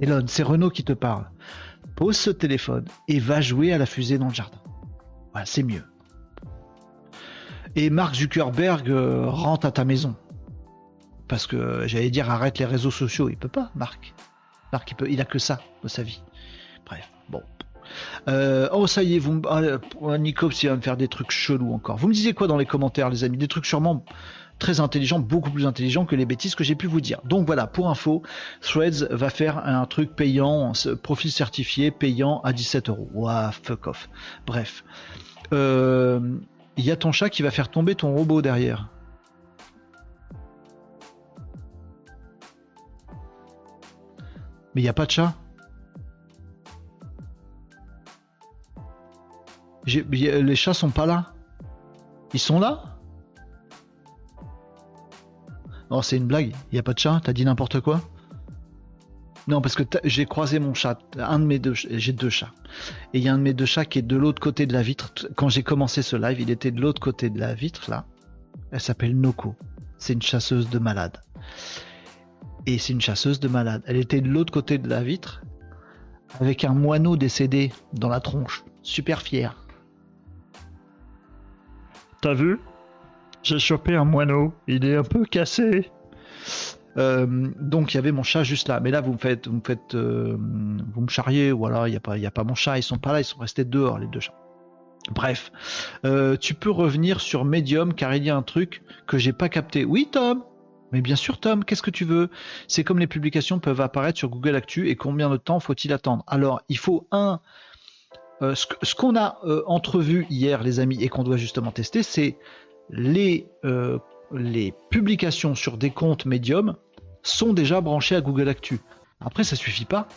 Elon, c'est Renaud qui te parle pose ce téléphone et va jouer à la fusée dans le jardin. Voilà, c'est mieux. Et Mark Zuckerberg euh, rentre à ta maison. Parce que j'allais dire arrête les réseaux sociaux, il peut pas, Marc. Marc, il, peut, a que ça dans sa vie. Bref, bon. Euh, oh, ça y est, vous, ah, Nico, va me faire des trucs chelous encore. Vous me disiez quoi dans les commentaires, les amis? Des trucs sûrement très intelligent, beaucoup plus intelligent que les bêtises que j'ai pu vous dire. Donc voilà, pour info, Threads va faire un truc payant, profil certifié payant à 17 euros. Ouah, fuck off. Bref. Il euh, y a ton chat qui va faire tomber ton robot derrière. Mais il n'y a pas de chat Les chats sont pas là Ils sont là? Non, c'est une blague. N'y a pas de chat? T'as dit n'importe quoi? Non, parce que j'ai croisé mon chat, un de mes deux, j'ai deux chats. Et il y a un de mes deux chats qui est de l'autre côté de la vitre. Quand j'ai commencé ce live, il était de l'autre côté de la vitre, là. Elle s'appelle Noko. C'est une chasseuse de malade. Et c'est une chasseuse de malade. Elle était de l'autre côté de la vitre, avec un moineau décédé dans la tronche. Super fière. T'as vu? J'ai chopé un moineau. Il est un peu cassé. Euh, donc il y avait mon chat juste là. Mais là vous me faites, vous me faites, euh, vous charriez. Voilà, il n'y a pas, mon chat. Ils sont pas là. Ils sont restés dehors les deux chats. Bref, euh, tu peux revenir sur Medium car il y a un truc que j'ai pas capté. Oui Tom. Mais bien sûr Tom, qu'est-ce que tu veux? C'est comme les publications peuvent apparaître sur Google Actu et combien de temps faut-il attendre? Alors il faut un euh, ce, qu'on a entrevu hier, les amis, et qu'on doit justement tester, c'est les, euh, les publications sur des comptes médiums sont déjà branchées à Google Actu. Après, ça suffit pas.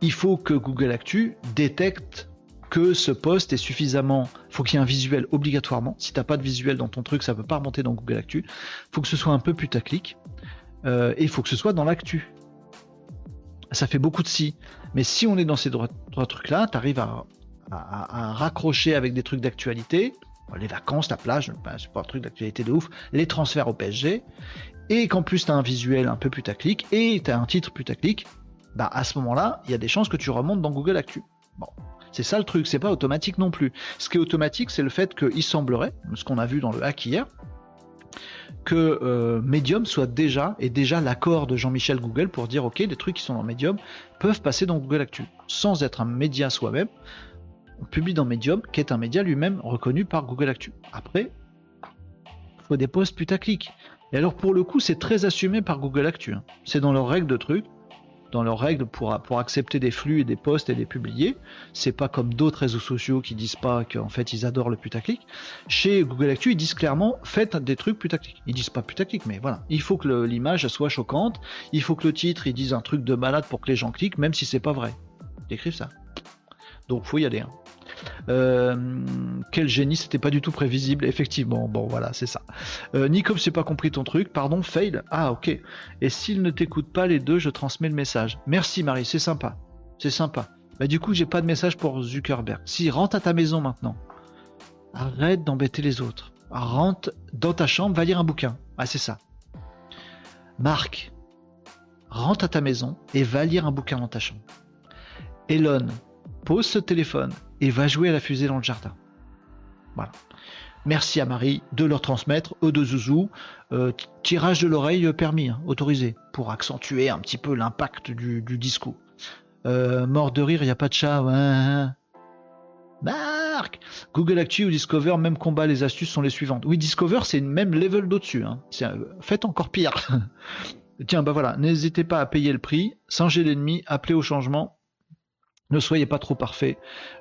Il faut que Google Actu détecte que ce post est suffisamment. Il faut qu'il y ait un visuel obligatoirement. Si tu n'as pas de visuel dans ton truc, ça ne peut pas remonter dans Google Actu. Il faut que ce soit un peu putaclic. et il faut que ce soit dans l'actu ça fait beaucoup de si. Mais si on est dans ces trois, trucs-là, tu arrives à, raccrocher avec des trucs d'actualité, les vacances, la plage, ben, c'est pas un truc d'actualité de ouf, les transferts au PSG, et qu'en plus tu as un visuel un peu putaclic, et tu as un titre putaclic, bah à ce moment-là, il y a des chances que tu remontes dans Google Actu. Bon, c'est ça le truc, c'est pas automatique non plus. Ce qui est automatique, c'est le fait qu'il semblerait, ce qu'on a vu dans le hack hier, que euh, Medium soit déjà et déjà l'accord de Jean-Michel Google pour dire ok, des trucs qui sont dans Medium peuvent passer dans Google Actu sans être un média soi-même. On publie dans Medium, qui est un média lui-même reconnu par Google Actu. Après, il faut des posts putaclic. Et alors pour le coup, c'est très assumé par Google Actu. Hein. C'est dans leurs règles de trucs dans leurs règles pour, pour accepter des flux et des posts et les publier. C'est pas comme d'autres réseaux sociaux qui disent pas qu'en fait ils adorent le putaclic. Chez Google Actu, ils disent clairement faites des trucs putaclic. Ils disent pas putaclic, mais voilà. Il faut que l'image soit choquante. Il faut que le titre ils disent un truc de malade pour que les gens cliquent, même si c'est pas vrai. Ils écrivent ça. Donc faut y aller. Hein. Euh, quel génie, c'était pas du tout prévisible, effectivement. Bon, voilà, c'est ça. Euh, Nicops, j'ai pas compris ton truc, pardon, fail. Ah, ok. Et s'il ne t'écoute pas les deux, je transmets le message. Merci Marie, c'est sympa. C'est sympa. Bah, du coup, j'ai pas de message pour Zuckerberg. Si, rentre à ta maison maintenant. Arrête d'embêter les autres. Rentre dans ta chambre, va lire un bouquin. Ah, c'est ça. Marc, rentre à ta maison et va lire un bouquin dans ta chambre. Elon, pose ce téléphone et va jouer à la fusée dans le jardin. Voilà. Merci à Marie de leur transmettre, eux de Zouzou, euh, tirage de l'oreille permis, hein, autorisé, pour accentuer un petit peu l'impact du, discours. Euh, mort de rire, il a pas de chat. Marc Google Actu ou Discover, même combat, les astuces sont les suivantes. Oui, Discover, c'est même level d'au-dessus. Hein. Euh, faites encore pire. Tiens, bah voilà, n'hésitez pas à payer le prix, singez l'ennemi, appelez au changement, ne soyez pas trop parfait.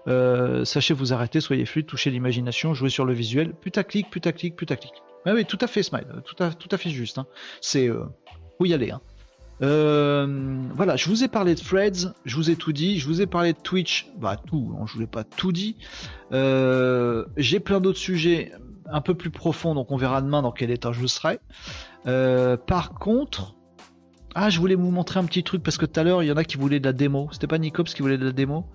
Euh, sachez vous arrêter, soyez fluide, touchez l'imagination, jouez sur le visuel. Putaclic, putaclic, putaclic. Ah oui, tout à fait, Smile. Tout à, tout à fait juste. Hein. C'est euh, où y aller. Hein. Euh, voilà, je vous ai parlé de Threads, je vous ai tout dit. Je vous ai parlé de Twitch, bah tout. Hein, je vous ai pas tout dit. J'ai plein d'autres sujets un peu plus profonds, donc on verra demain dans quel état je serai. par contre, ah, je voulais vous montrer un petit truc parce que tout à l'heure, il y en a qui voulaient de la démo. C'était pas Nicops qui voulait de la démo.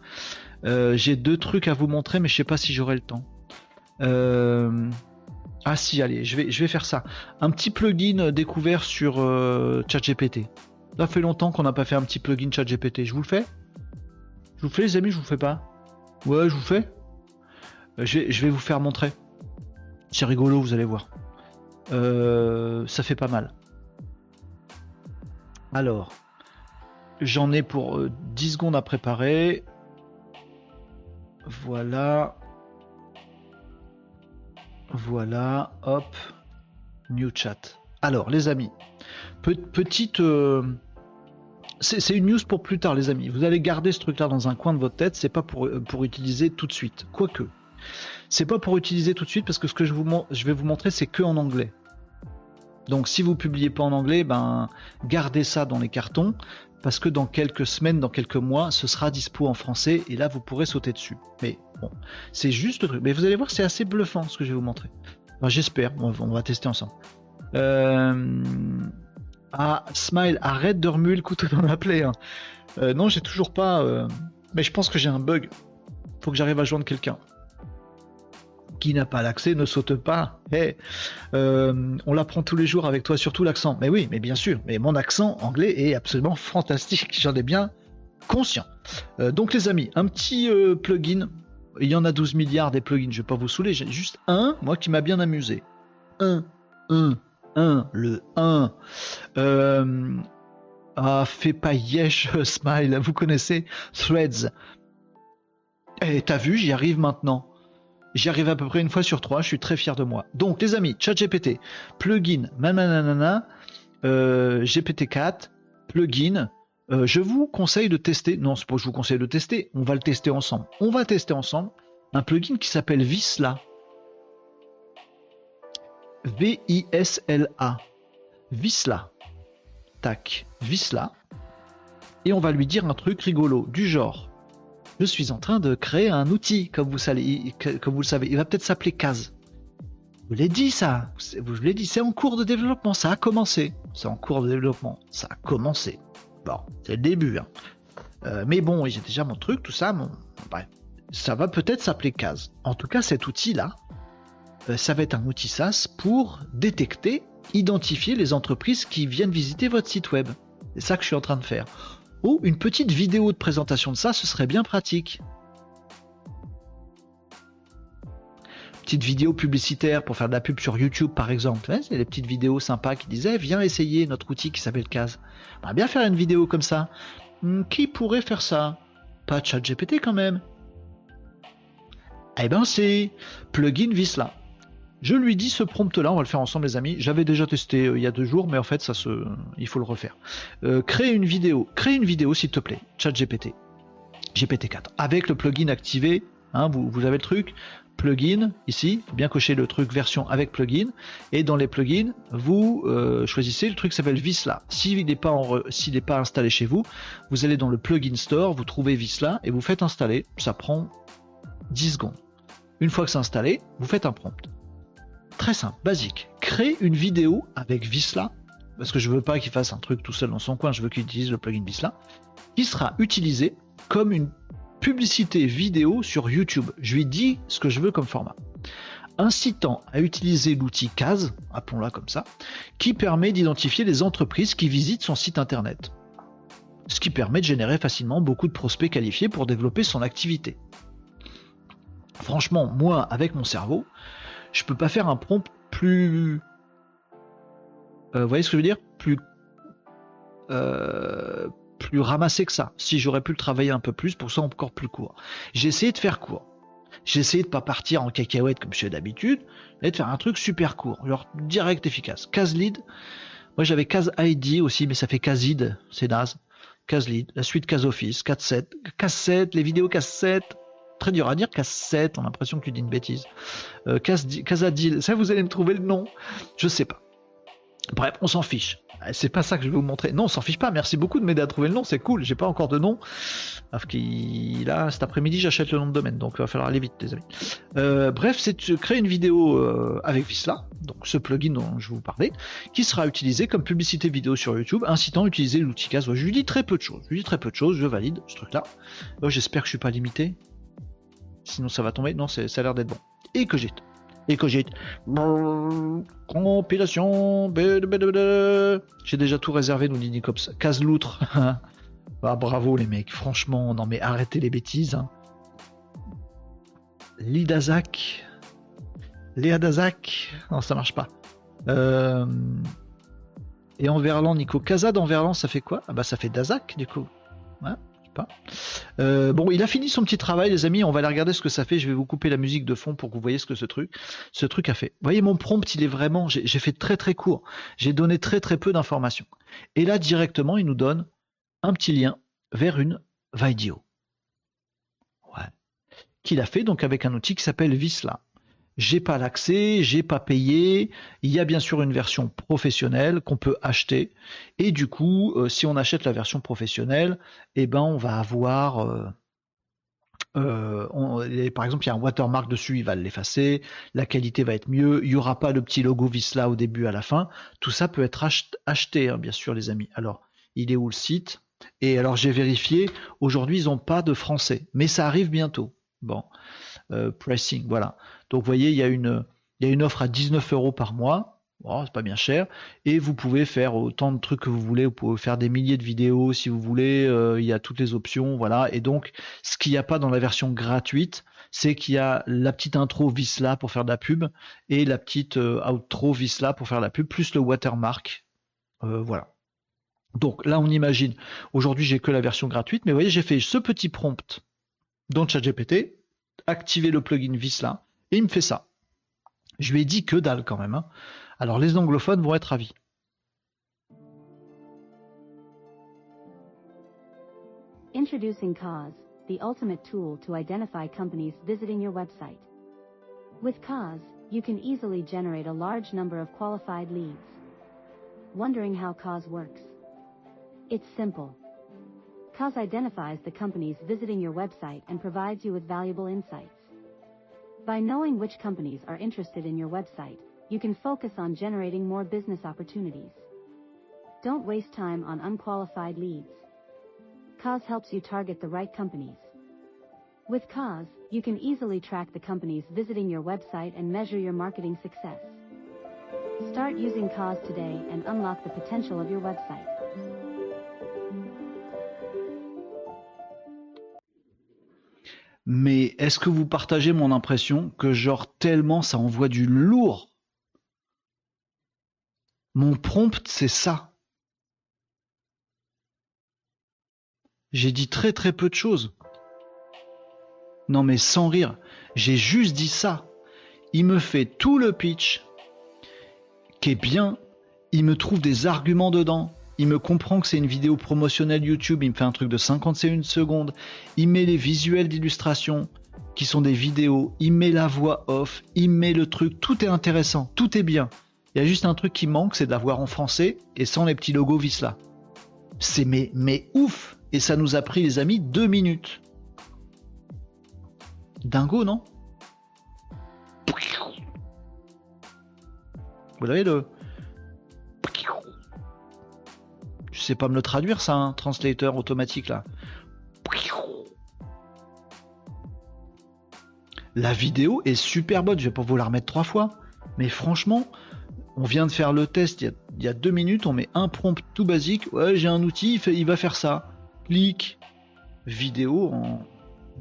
Euh, j'ai deux trucs à vous montrer, mais je sais pas si j'aurai le temps. Euh, ah si, allez, je vais, faire ça. Un petit plugin découvert sur euh, ChatGPT. Ça fait longtemps qu'on n'a pas fait un petit plugin ChatGPT. Je vous le fais? Je vous fais les amis, je vous fais pas? Ouais, je vous fais. Je vais vous faire montrer. C'est rigolo, vous allez voir. ça fait pas mal. Alors, j'en ai pour 10 euh, secondes à préparer. Voilà. Voilà, hop, new chat. Alors, les amis, petite... Euh, c'est une news pour plus tard, les amis. Vous allez garder ce truc-là dans un coin de votre tête. C'est pas pour, euh, pour utiliser tout de suite. Quoique, c'est pas pour utiliser tout de suite parce que ce que je, vous, je vais vous montrer, c'est que en anglais. Donc si vous publiez pas en anglais, ben gardez ça dans les cartons parce que dans quelques semaines, dans quelques mois, ce sera dispo en français et là vous pourrez sauter dessus. Mais bon, c'est juste le truc. Mais vous allez voir, c'est assez bluffant ce que je vais vous montrer. J'espère, on, va tester ensemble. Euh, Ah, Smile, arrête de remuer le couteau dans la plaie. hein. Euh, non, j'ai toujours pas. euh, Mais je pense que j'ai un bug. Faut que j'arrive à joindre quelqu'un. Qui n'a pas l'accès ne saute pas. Eh, euh, on l'apprend tous les jours avec toi, surtout l'accent. Mais oui, mais bien sûr. Mais mon accent anglais est absolument fantastique. J'en ai bien conscient. Euh, donc les amis, un petit euh, plugin. Il y en a 12 milliards des plugins. Je vais pas vous saouler. J'ai juste un, moi, qui m'a bien amusé. Un, un, un, le 1. Euh, ah, fais pas yesh, smile, vous connaissez Threads. Eh, t'as vu, j'y arrive maintenant. J'y arrive à peu près une fois sur trois, je suis très fier de moi. Donc, les amis, ChatGPT, plugin, nanana, euh, GPT-4, plugin. Euh, je vous conseille de tester, non, c'est pas que je vous conseille de tester, on va le tester ensemble. On va tester ensemble un plugin qui s'appelle Visla. V-I-S-L-A. Visla. Tac, Visla. Et on va lui dire un truc rigolo, du genre Je suis en train de créer un outil, comme vous, savez, le savez. Il va peut-être s'appeler Kaz. Je vous l'ai dit ça, vous l'ai dit, c'est en cours de développement, ça a commencé. C'est en cours de développement, ça a commencé. Bon, c'est le début. hein. Euh, mais bon, j'ai déjà mon truc, tout ça, mon... bref. Ça va peut-être s'appeler Kaz. En tout cas, cet outil-là, euh, ça va être un outil SaaS pour détecter, identifier les entreprises qui viennent visiter votre site web. C'est ça que je suis en train de faire. Ou une petite vidéo de présentation de ça, ce serait bien pratique. Petite vidéo publicitaire pour faire de la pub sur YouTube par exemple. C'est les petites vidéos sympas qui disaient viens essayer notre outil qui s'appelle Case. On va bien faire une vidéo comme ça. Hmm, qui pourrait faire ça? Pas de chat GPT quand même. Eh ben c'est plugin Visla. Je lui dis ce prompt-là, on va le faire ensemble les amis. J'avais déjà testé euh, il y a deux jours, mais en fait ça se, il faut le refaire. Euh, crée une vidéo, crée une vidéo s'il te plaît, ChatGPT, GPT-4, avec le plugin activé. Hein, vous, avez le truc, plugin ici, bien cocher le truc version avec plugin. Et dans les plugins, vous euh, choisissez le truc qui s'appelle Visla. S'il n'est pas, s'il n'est pas installé chez vous, vous allez dans le plugin store, vous trouvez Visla et vous faites installer. Ça prend 10 secondes. Une fois que c'est installé, vous faites un prompt. Très simple, basique. Créer une vidéo avec Visla, parce que je veux pas qu'il fasse un truc tout seul dans son coin, je veux qu'il utilise le plugin Visla, qui sera utilisé comme une publicité vidéo sur YouTube. Je lui dis ce que je veux comme format. Incitant à utiliser l'outil Case, appelons-la comme ça, qui permet d'identifier les entreprises qui visitent son site internet. Ce qui permet de générer facilement beaucoup de prospects qualifiés pour développer son activité. Franchement, moi, avec mon cerveau, je peux pas faire un prompt plus. Euh, vous voyez ce que je veux dire? Plus. euh, plus ramassé que ça. Si j'aurais pu le travailler un peu plus, pour ça encore plus court. J'ai essayé de faire court. J'ai essayé de pas partir en cacahuète comme je fais d'habitude, mais de faire un truc super court, genre direct efficace. Case lead. Moi j'avais case ID aussi, mais ça fait casid, c'est naze. Case lead, la suite case office, cassette, cassette, les vidéos cassette. Très dur à dire cassette, on a l'impression que tu dis une bêtise. Euh, Cas- Casadil, ça vous allez me trouver le nom? Je sais pas. Bref, on s'en fiche. Euh, C'est pas ça que je vais vous montrer. Non, on s'en fiche pas. Merci beaucoup de m'aider à trouver le nom, c'est cool. J'ai pas encore de nom. Parce qu'il là, cet après-midi, j'achète le nom de domaine, donc il va falloir aller vite, les amis. Euh, bref, c'est de créer une vidéo euh, avec Visla, donc ce plugin dont je vous parlais, qui sera utilisé comme publicité vidéo sur YouTube, incitant à utiliser l'outil Case. Je lui dis très peu de choses. Je lui dis très peu de choses. Je valide ce truc-là. J'espère que je suis pas limité. Sinon, ça va tomber. Non, ça a l'air d'être bon. Et j'ai. Et. Compilation. J'ai déjà tout réservé, nous dit Nicops. Case loutre. ah, bravo les mecs, franchement, non mais arrêtez les bêtises. Hein. Lidazak. Léadazak. Non, ça marche pas. Euh, Et Enverlan, Nico. Casa d'Enverlan, ça fait quoi? Ah bah ça fait Dazak du coup. Euh, bon, il a fini son petit travail, les amis. On va aller regarder ce que ça fait. Je vais vous couper la musique de fond pour que vous voyez ce que ce truc, a fait. Vous voyez, mon prompt, il est vraiment. J'ai j'ai fait très très court. J'ai donné très très peu d'informations. Et là, directement, il nous donne un petit lien vers une vidéo. Ouais. Qu'il a fait donc avec un outil qui s'appelle Visla. J'ai pas l'accès, j'ai pas payé. Il y a bien sûr une version professionnelle qu'on peut acheter. Et du coup, euh, si on achète la version professionnelle, eh ben on va avoir euh, euh, par exemple, il y a un watermark dessus, il va l'effacer, la qualité va être mieux, il n'y aura pas le petit logo Visla au début, à la fin. Tout ça peut être acheté, hein, bien sûr, les amis. Alors, il est où le site? Et alors, j'ai vérifié, aujourd'hui, ils n'ont pas de français, mais ça arrive bientôt. Bon, euh, pricing, voilà. Donc, vous voyez, il y a une, offre à 19 euros par mois. Oh, c'est pas bien cher. Et vous pouvez faire autant de trucs que vous voulez. Vous pouvez faire des milliers de vidéos si vous voulez. Euh, il y a toutes les options, voilà. Et donc, ce qu'il n'y a pas dans la version gratuite, c'est qu'il y a la petite intro Visla pour faire de la pub et la petite euh, outro Visla pour faire de la pub, plus le watermark. Voilà. Donc là, on imagine. Aujourd'hui, j'ai que la version gratuite, mais vous voyez, j'ai fait ce petit prompt dans ChatGPT, activer le plugin Visla, et il me fait ça. Je lui ai dit que dalle quand même. Hein. Alors les anglophones vont être ravis. Introducing Cause, the ultimate tool to identify companies visiting your website. With Cause, you can easily generate a large number of qualified leads. Wondering how Cause works? It's simple. Cause identifies the companies visiting your website and provides you with valuable insights. By knowing which companies are interested in your website, you can focus on generating more business opportunities. Don't waste time on unqualified leads. Cause helps you target the right companies. With Cause, you can easily track the companies visiting your website and measure your marketing success. Start using Cause today and unlock the potential of your website. Mais est-ce que vous partagez mon impression que genre tellement ça envoie du lourd? Mon prompt, c'est ça. J'ai dit très très peu de choses. Non mais sans rire, j'ai juste dit ça. Il me fait tout le pitch qui est bien, il me trouve des arguments dedans, il me comprend que c'est une vidéo promotionnelle YouTube, il me fait un truc de 51 secondes, il met les visuels d'illustration qui sont des vidéos, il met la voix off, il met le truc, tout est intéressant, tout est bien. Il y a juste un truc qui manque, c'est d'avoir en français et sans les petits logos Visla. C'est mais, mais ouf Et ça nous a pris, les amis, deux minutes. Dingo, non? Vous avez le... Je sais pas me le traduire, ça, un translator automatique, là. La vidéo est super bonne, je vais pas vous la remettre trois fois. Mais franchement, on vient de faire le test il y, a, deux minutes, on met un prompt tout basique. Ouais, j'ai un outil, il, va faire ça. Clic, vidéo en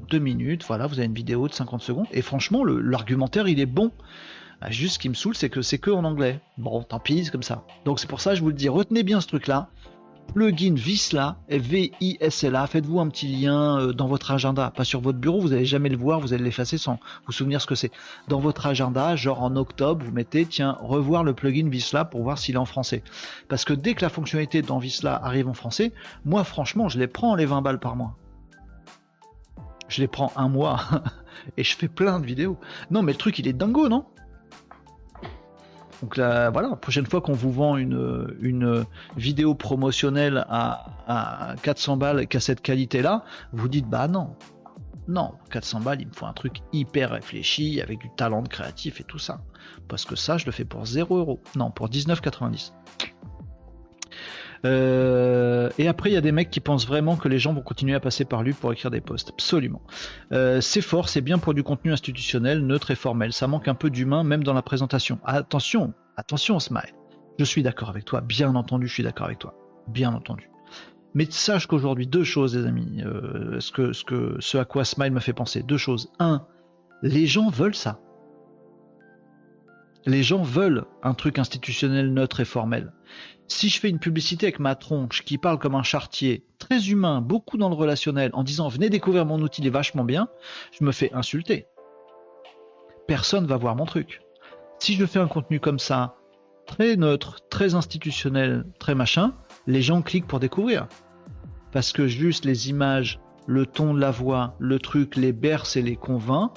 deux minutes. Voilà, vous avez une vidéo de 50 secondes. Et franchement, l'argumentaire, il est bon. Ah, juste ce qui me saoule, c'est que c'est que en anglais. Bon, tant pis, c'est comme ça. Donc c'est pour ça, je vous le dis, retenez bien ce truc-là plugin Visla, V-I-S-L-A. Faites-vous un petit lien euh, dans votre agenda, pas sur votre bureau, vous n'allez jamais le voir, vous allez l'effacer sans vous souvenir ce que c'est. Dans votre agenda, genre en octobre, vous mettez, tiens, revoir le plugin Visla pour voir s'il est en français. Parce que dès que la fonctionnalité dans Visla arrive en français, moi franchement, je les prends les 20 balles par mois. Je les prends un mois et je fais plein de vidéos. Non, mais le truc, il est dingo, non? Donc là, voilà, la prochaine fois qu'on vous vend une, vidéo promotionnelle à, à 400 balles qui a cette qualité-là, vous dites bah non, non, 400 balles, il me faut un truc hyper réfléchi, avec du talent de créatif et tout ça. Parce que ça, je le fais pour 0 euros. Non, pour 19,90. Euh, et après, il y a des mecs qui pensent vraiment que les gens vont continuer à passer par lui pour écrire des posts. Absolument. Euh, c'est fort, c'est bien pour du contenu institutionnel, neutre et formel. Ça manque un peu d'humain, même dans la présentation. Attention, attention, Smile. Je suis d'accord avec toi, bien entendu, je suis d'accord avec toi. Bien entendu. Mais sache qu'aujourd'hui, deux choses, les amis, euh, ce, que, ce, que, ce à quoi Smile me fait penser, deux choses. Un, les gens veulent ça. Les gens veulent un truc institutionnel neutre et formel. Si je fais une publicité avec ma tronche qui parle comme un chartier, très humain, beaucoup dans le relationnel, en disant venez découvrir mon outil, il est vachement bien, je me fais insulter. Personne va voir mon truc. Si je fais un contenu comme ça, très neutre, très institutionnel, très machin, les gens cliquent pour découvrir. Parce que juste les images, le ton de la voix, le truc les berce et les convainc,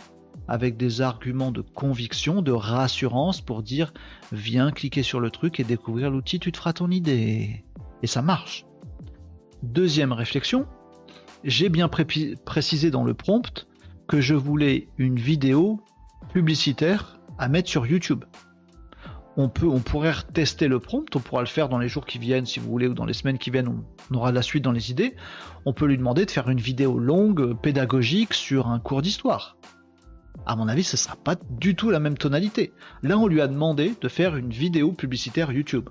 avec des arguments de conviction, de rassurance pour dire viens cliquer sur le truc et découvrir l'outil, tu te feras ton idée. Et ça marche. Deuxième réflexion, j'ai bien précisé dans le prompt que je voulais une vidéo publicitaire à mettre sur YouTube. On, pourrait tester le prompt, on pourra le faire dans les jours qui viennent si vous voulez, ou dans les semaines qui viennent, on aura la suite dans les idées. On peut lui demander de faire une vidéo longue, pédagogique, sur un cours d'histoire. À mon avis, ce sera pas du tout la même tonalité. Là, on lui a demandé de faire une vidéo publicitaire YouTube.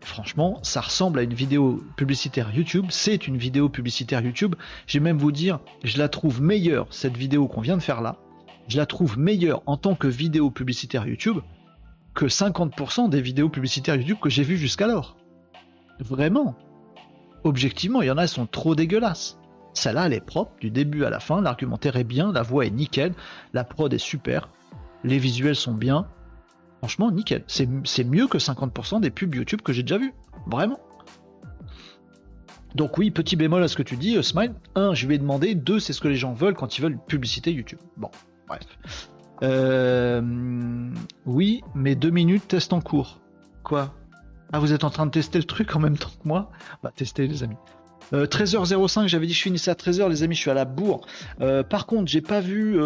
Franchement, ça ressemble à une vidéo publicitaire YouTube. C'est une vidéo publicitaire YouTube. Je vais même vous dire, je la trouve meilleure, cette vidéo qu'on vient de faire là. Je la trouve meilleure en tant que vidéo publicitaire YouTube que 50% des vidéos publicitaires YouTube que j'ai vues jusqu'alors. Vraiment. Objectivement, il y en a, elles sont trop dégueulasses. Celle-là, elle est propre du début à la fin. L'argumentaire est bien, la voix est nickel, la prod est super, les visuels sont bien. Franchement, nickel. C'est mieux que 50% des pubs YouTube que j'ai déjà vu. Vraiment. Donc oui, petit bémol à ce que tu dis, euh, Smile. 1, je vais demander. 2, c'est ce que les gens veulent quand ils veulent publicité YouTube. Bon, bref. Euh, oui, mais 2 minutes, test en cours. Quoi? Ah, vous êtes en train de tester le truc en même temps que moi? Bah, tester les amis. 13h05, euh, j'avais dit je finissais à 13h, les amis, je suis à la bourre. par contre, j'ai pas vu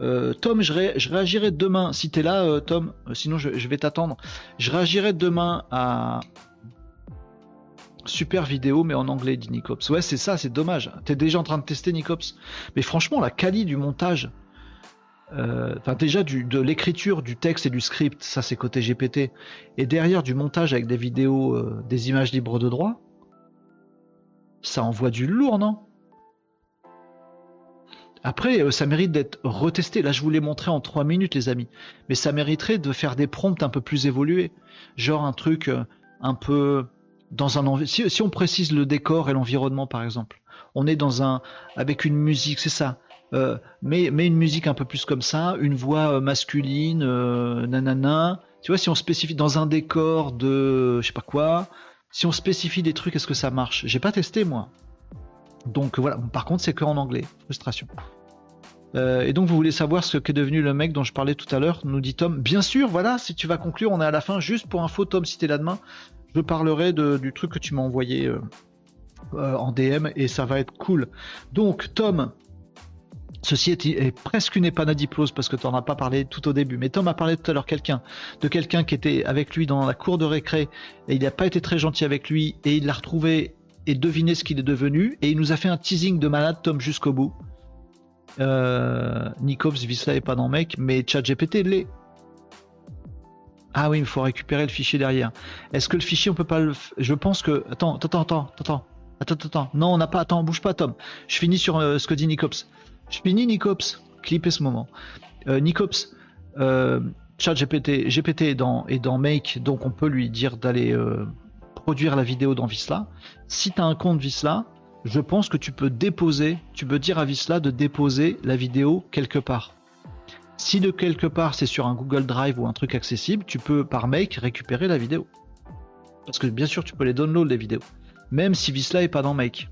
euh, Tom, je, réagirai demain. Si t'es là, euh, Tom, euh, sinon je, vais t'attendre. Je réagirai demain à super vidéo, mais en anglais, dit Nicops. Ouais, c'est ça, c'est dommage. T'es déjà en train de tester Nicops. Mais franchement, la qualité du montage, enfin déjà de l'écriture, du texte et du script, ça c'est côté GPT, et derrière du montage avec des vidéos, des images libres de droit, ça envoie du lourd, non? Après, euh, ça mérite d'être retesté. Là, je vous l'ai montré en 3 minutes, les amis. Mais ça mériterait de faire des prompts un peu plus évolués. Genre un truc euh, un peu dans un si, on précise le décor et l'environnement, par exemple. On est dans un avec une musique, c'est ça. Euh, mais, mais une musique un peu plus comme ça, une voix masculine, nanana. Tu vois, si on spécifie dans un décor de je sais pas quoi, si on spécifie des trucs, est-ce que ça marche? J'ai pas testé moi. Donc voilà, par contre c'est que en anglais, frustration. Euh, et donc vous voulez savoir ce qu'est devenu le mec dont je parlais tout à l'heure, nous dit Tom. Bien sûr, voilà, si tu vas conclure, on est à la fin. Juste pour info, Tom, si t'es là demain, je parlerai du truc que tu m'as envoyé euh, euh, en DM et ça va être cool. Donc Tom, Ceci est, presque une épanadiplose parce que tu n'en as pas parlé tout au début. Mais Tom a parlé tout à l'heure quelqu'un, de quelqu'un qui était avec lui dans la cour de récré et il n'a pas été très gentil avec lui et il l'a retrouvé et deviner ce qu'il est devenu. Et il nous a fait un teasing de malade, Tom, jusqu'au bout. Euh, Nikovs, Visla est pas dans mec, mais ChatGPT l'est. Ah oui, il faut récupérer le fichier derrière. Est-ce que le fichier, on peut pas le. Je pense que. Attends, attends, attends, attends. Attends, attends. Non, on n'a pas. Attends, bouge pas, Tom. Je finis sur euh, ce que dit Nicops. Je finis Nicops. Clipez ce moment. Euh, Nicops. Euh, ChatGPT GPT est dans, est dans Make, donc on peut lui dire d'aller euh, produire la vidéo dans Visla. Si tu as un compte Visla, je pense que tu peux déposer, tu peux dire à Visla de déposer la vidéo quelque part. Si de quelque part c'est sur un Google Drive ou un truc accessible, tu peux par Make récupérer la vidéo. Parce que bien sûr tu peux les download les vidéos. Même si Visla est pas dans Make.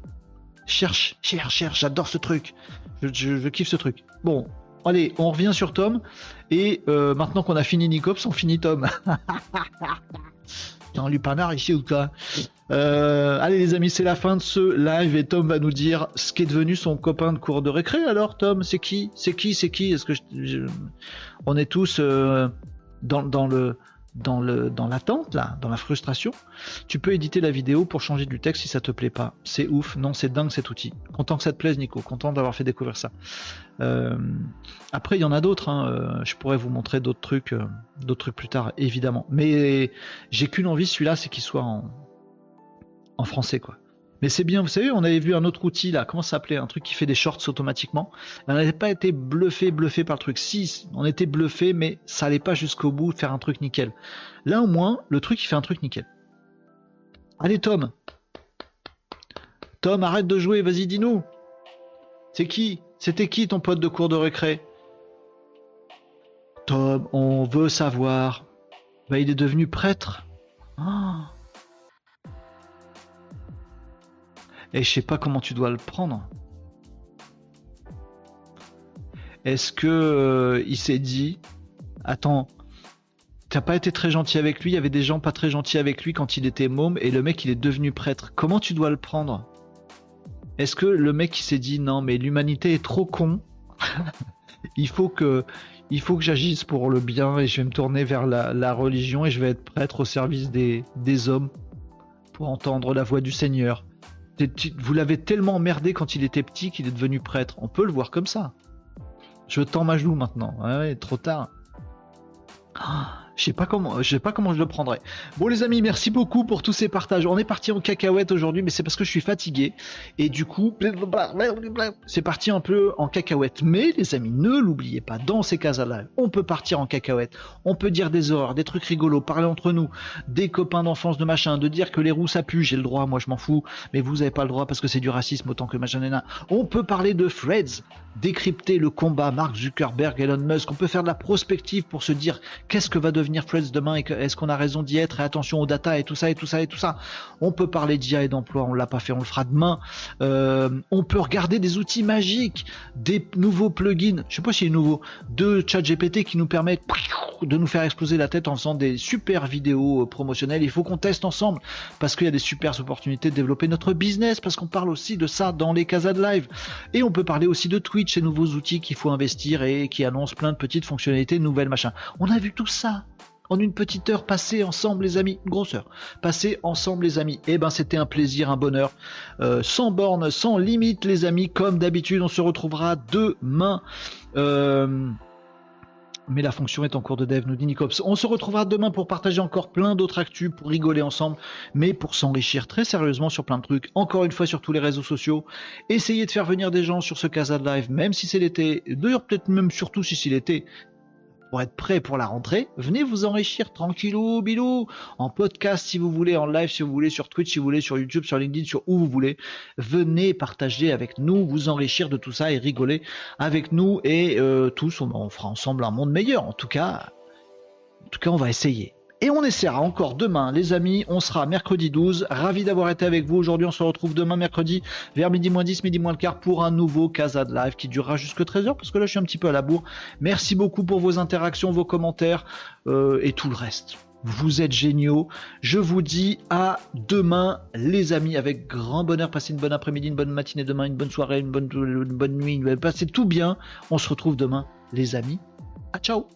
Cherche, cherche, cherche, j'adore ce truc. Je, kiffe ce truc. Bon, allez, on revient sur Tom. Et euh, maintenant qu'on a fini Nicops, on finit Tom. Dans Lupanar ici ou quoi euh, Allez les amis, c'est la fin de ce live et Tom va nous dire ce qui est devenu son copain de cours de récré. Alors Tom, c'est qui? C'est qui? C'est qui? Est-ce que on est tous euh, dans, dans le dans le dans l'attente là, dans la frustration, tu peux éditer la vidéo pour changer du texte si ça te plaît pas. C'est ouf, non, c'est dingue cet outil. Content que ça te plaise, Nico. Content d'avoir fait découvrir ça. Euh, après, il y en a d'autres. Hein. Euh, je pourrais vous montrer d'autres trucs, euh, d'autres trucs plus tard, évidemment. Mais j'ai qu'une envie, celui-là, c'est qu'il soit en en français, quoi. Mais c'est bien, vous savez, on avait vu un autre outil là, comment ça s'appelait Un truc qui fait des shorts automatiquement. On n'avait pas été bluffé, bluffé par le truc. Si, on était bluffé, mais ça allait pas jusqu'au bout faire un truc nickel. Là au moins, le truc il fait un truc nickel. Allez Tom Tom, arrête de jouer, vas-y dis-nous C'est qui C'était qui ton pote de cours de récré? Tom, on veut savoir. Bah, il est devenu prêtre. Ah Et je sais pas comment tu dois le prendre. Est-ce que euh, il s'est dit, attends, t'as pas été très gentil avec lui, il y avait des gens pas très gentils avec lui quand il était môme, et le mec il est devenu prêtre. Comment tu dois le prendre? Est-ce que le mec qui s'est dit non mais l'humanité est trop con, il faut que il j'agisse pour le bien et je vais me tourner vers la, religion et je vais être prêtre au service des hommes pour entendre la voix du Seigneur. Vous l'avez tellement emmerdé quand il était petit qu'il est devenu prêtre. On peut le voir comme ça. Je tends ma joue maintenant. Ouais, trop tard. Ah. Je sais pas comment, je sais pas comment je le prendrai. Bon les amis, merci beaucoup pour tous ces partages. On est parti en cacahuète aujourd'hui, mais c'est parce que je suis fatigué et du coup, c'est parti un peu en cacahuète. Mais les amis, ne l'oubliez pas, dans ces cas-là, on peut partir en cacahuète. On peut dire des horreurs, des trucs rigolos, parler entre nous, des copains d'enfance de machin, de dire que les roues ça pue. J'ai le droit, moi je m'en fous, mais vous avez pas le droit parce que c'est du racisme autant que machin On peut parler de Freds, décrypter le combat Mark Zuckerberg, Elon Musk. On peut faire de la prospective pour se dire qu'est-ce que va devenir devenir demain et est-ce qu'on a raison d'y être? Et attention aux data et tout ça et tout ça et tout ça. On peut parler d'IA et d'emploi, on l'a pas fait, on le fera demain. Euh, on peut regarder des outils magiques, des nouveaux plugins, je sais pas si est nouveau, de ChatGPT qui nous permettent de nous faire exploser la tête en faisant des super vidéos promotionnelles. Il faut qu'on teste ensemble parce qu'il y a des super opportunités de développer notre business parce qu'on parle aussi de ça dans les casas de live. Et on peut parler aussi de Twitch, ces nouveaux outils qu'il faut investir et qui annoncent plein de petites fonctionnalités nouvelles, machin. On a vu tout ça en une petite heure passée ensemble les amis, une grosse heure, passée ensemble les amis. Eh ben c'était un plaisir, un bonheur, euh, sans borne, sans limite les amis, comme d'habitude on se retrouvera demain. Euh, mais la fonction est en cours de dev, nous dit Nicops. On se retrouvera demain pour partager encore plein d'autres actus, pour rigoler ensemble, mais pour s'enrichir très sérieusement sur plein de trucs. Encore une fois sur tous les réseaux sociaux. Essayez de faire venir des gens sur ce Casa Live, même si c'est l'été. D'ailleurs, peut-être même surtout si c'est l'été pour être prêt pour la rentrée, venez vous enrichir tranquillou, bilou, en podcast si vous voulez, en live si vous voulez, sur Twitch si vous voulez, sur YouTube, sur LinkedIn, sur où vous voulez. Venez partager avec nous, vous enrichir de tout ça et rigoler avec nous et euh, tous, on fera ensemble un monde meilleur. En tout cas, en tout cas, on va essayer. Et on essaiera encore demain, les amis. On sera mercredi 12. Ravi d'avoir été avec vous aujourd'hui. On se retrouve demain mercredi vers midi moins 10, midi moins le quart pour un nouveau Casa de Live qui durera jusque 13h parce que là je suis un petit peu à la bourre. Merci beaucoup pour vos interactions, vos commentaires euh, et tout le reste. Vous êtes géniaux. Je vous dis à demain, les amis, avec grand bonheur. Passez une bonne après-midi, une bonne matinée demain, une bonne soirée, une bonne, bonne nuit. Passez tout bien. On se retrouve demain, les amis. À ciao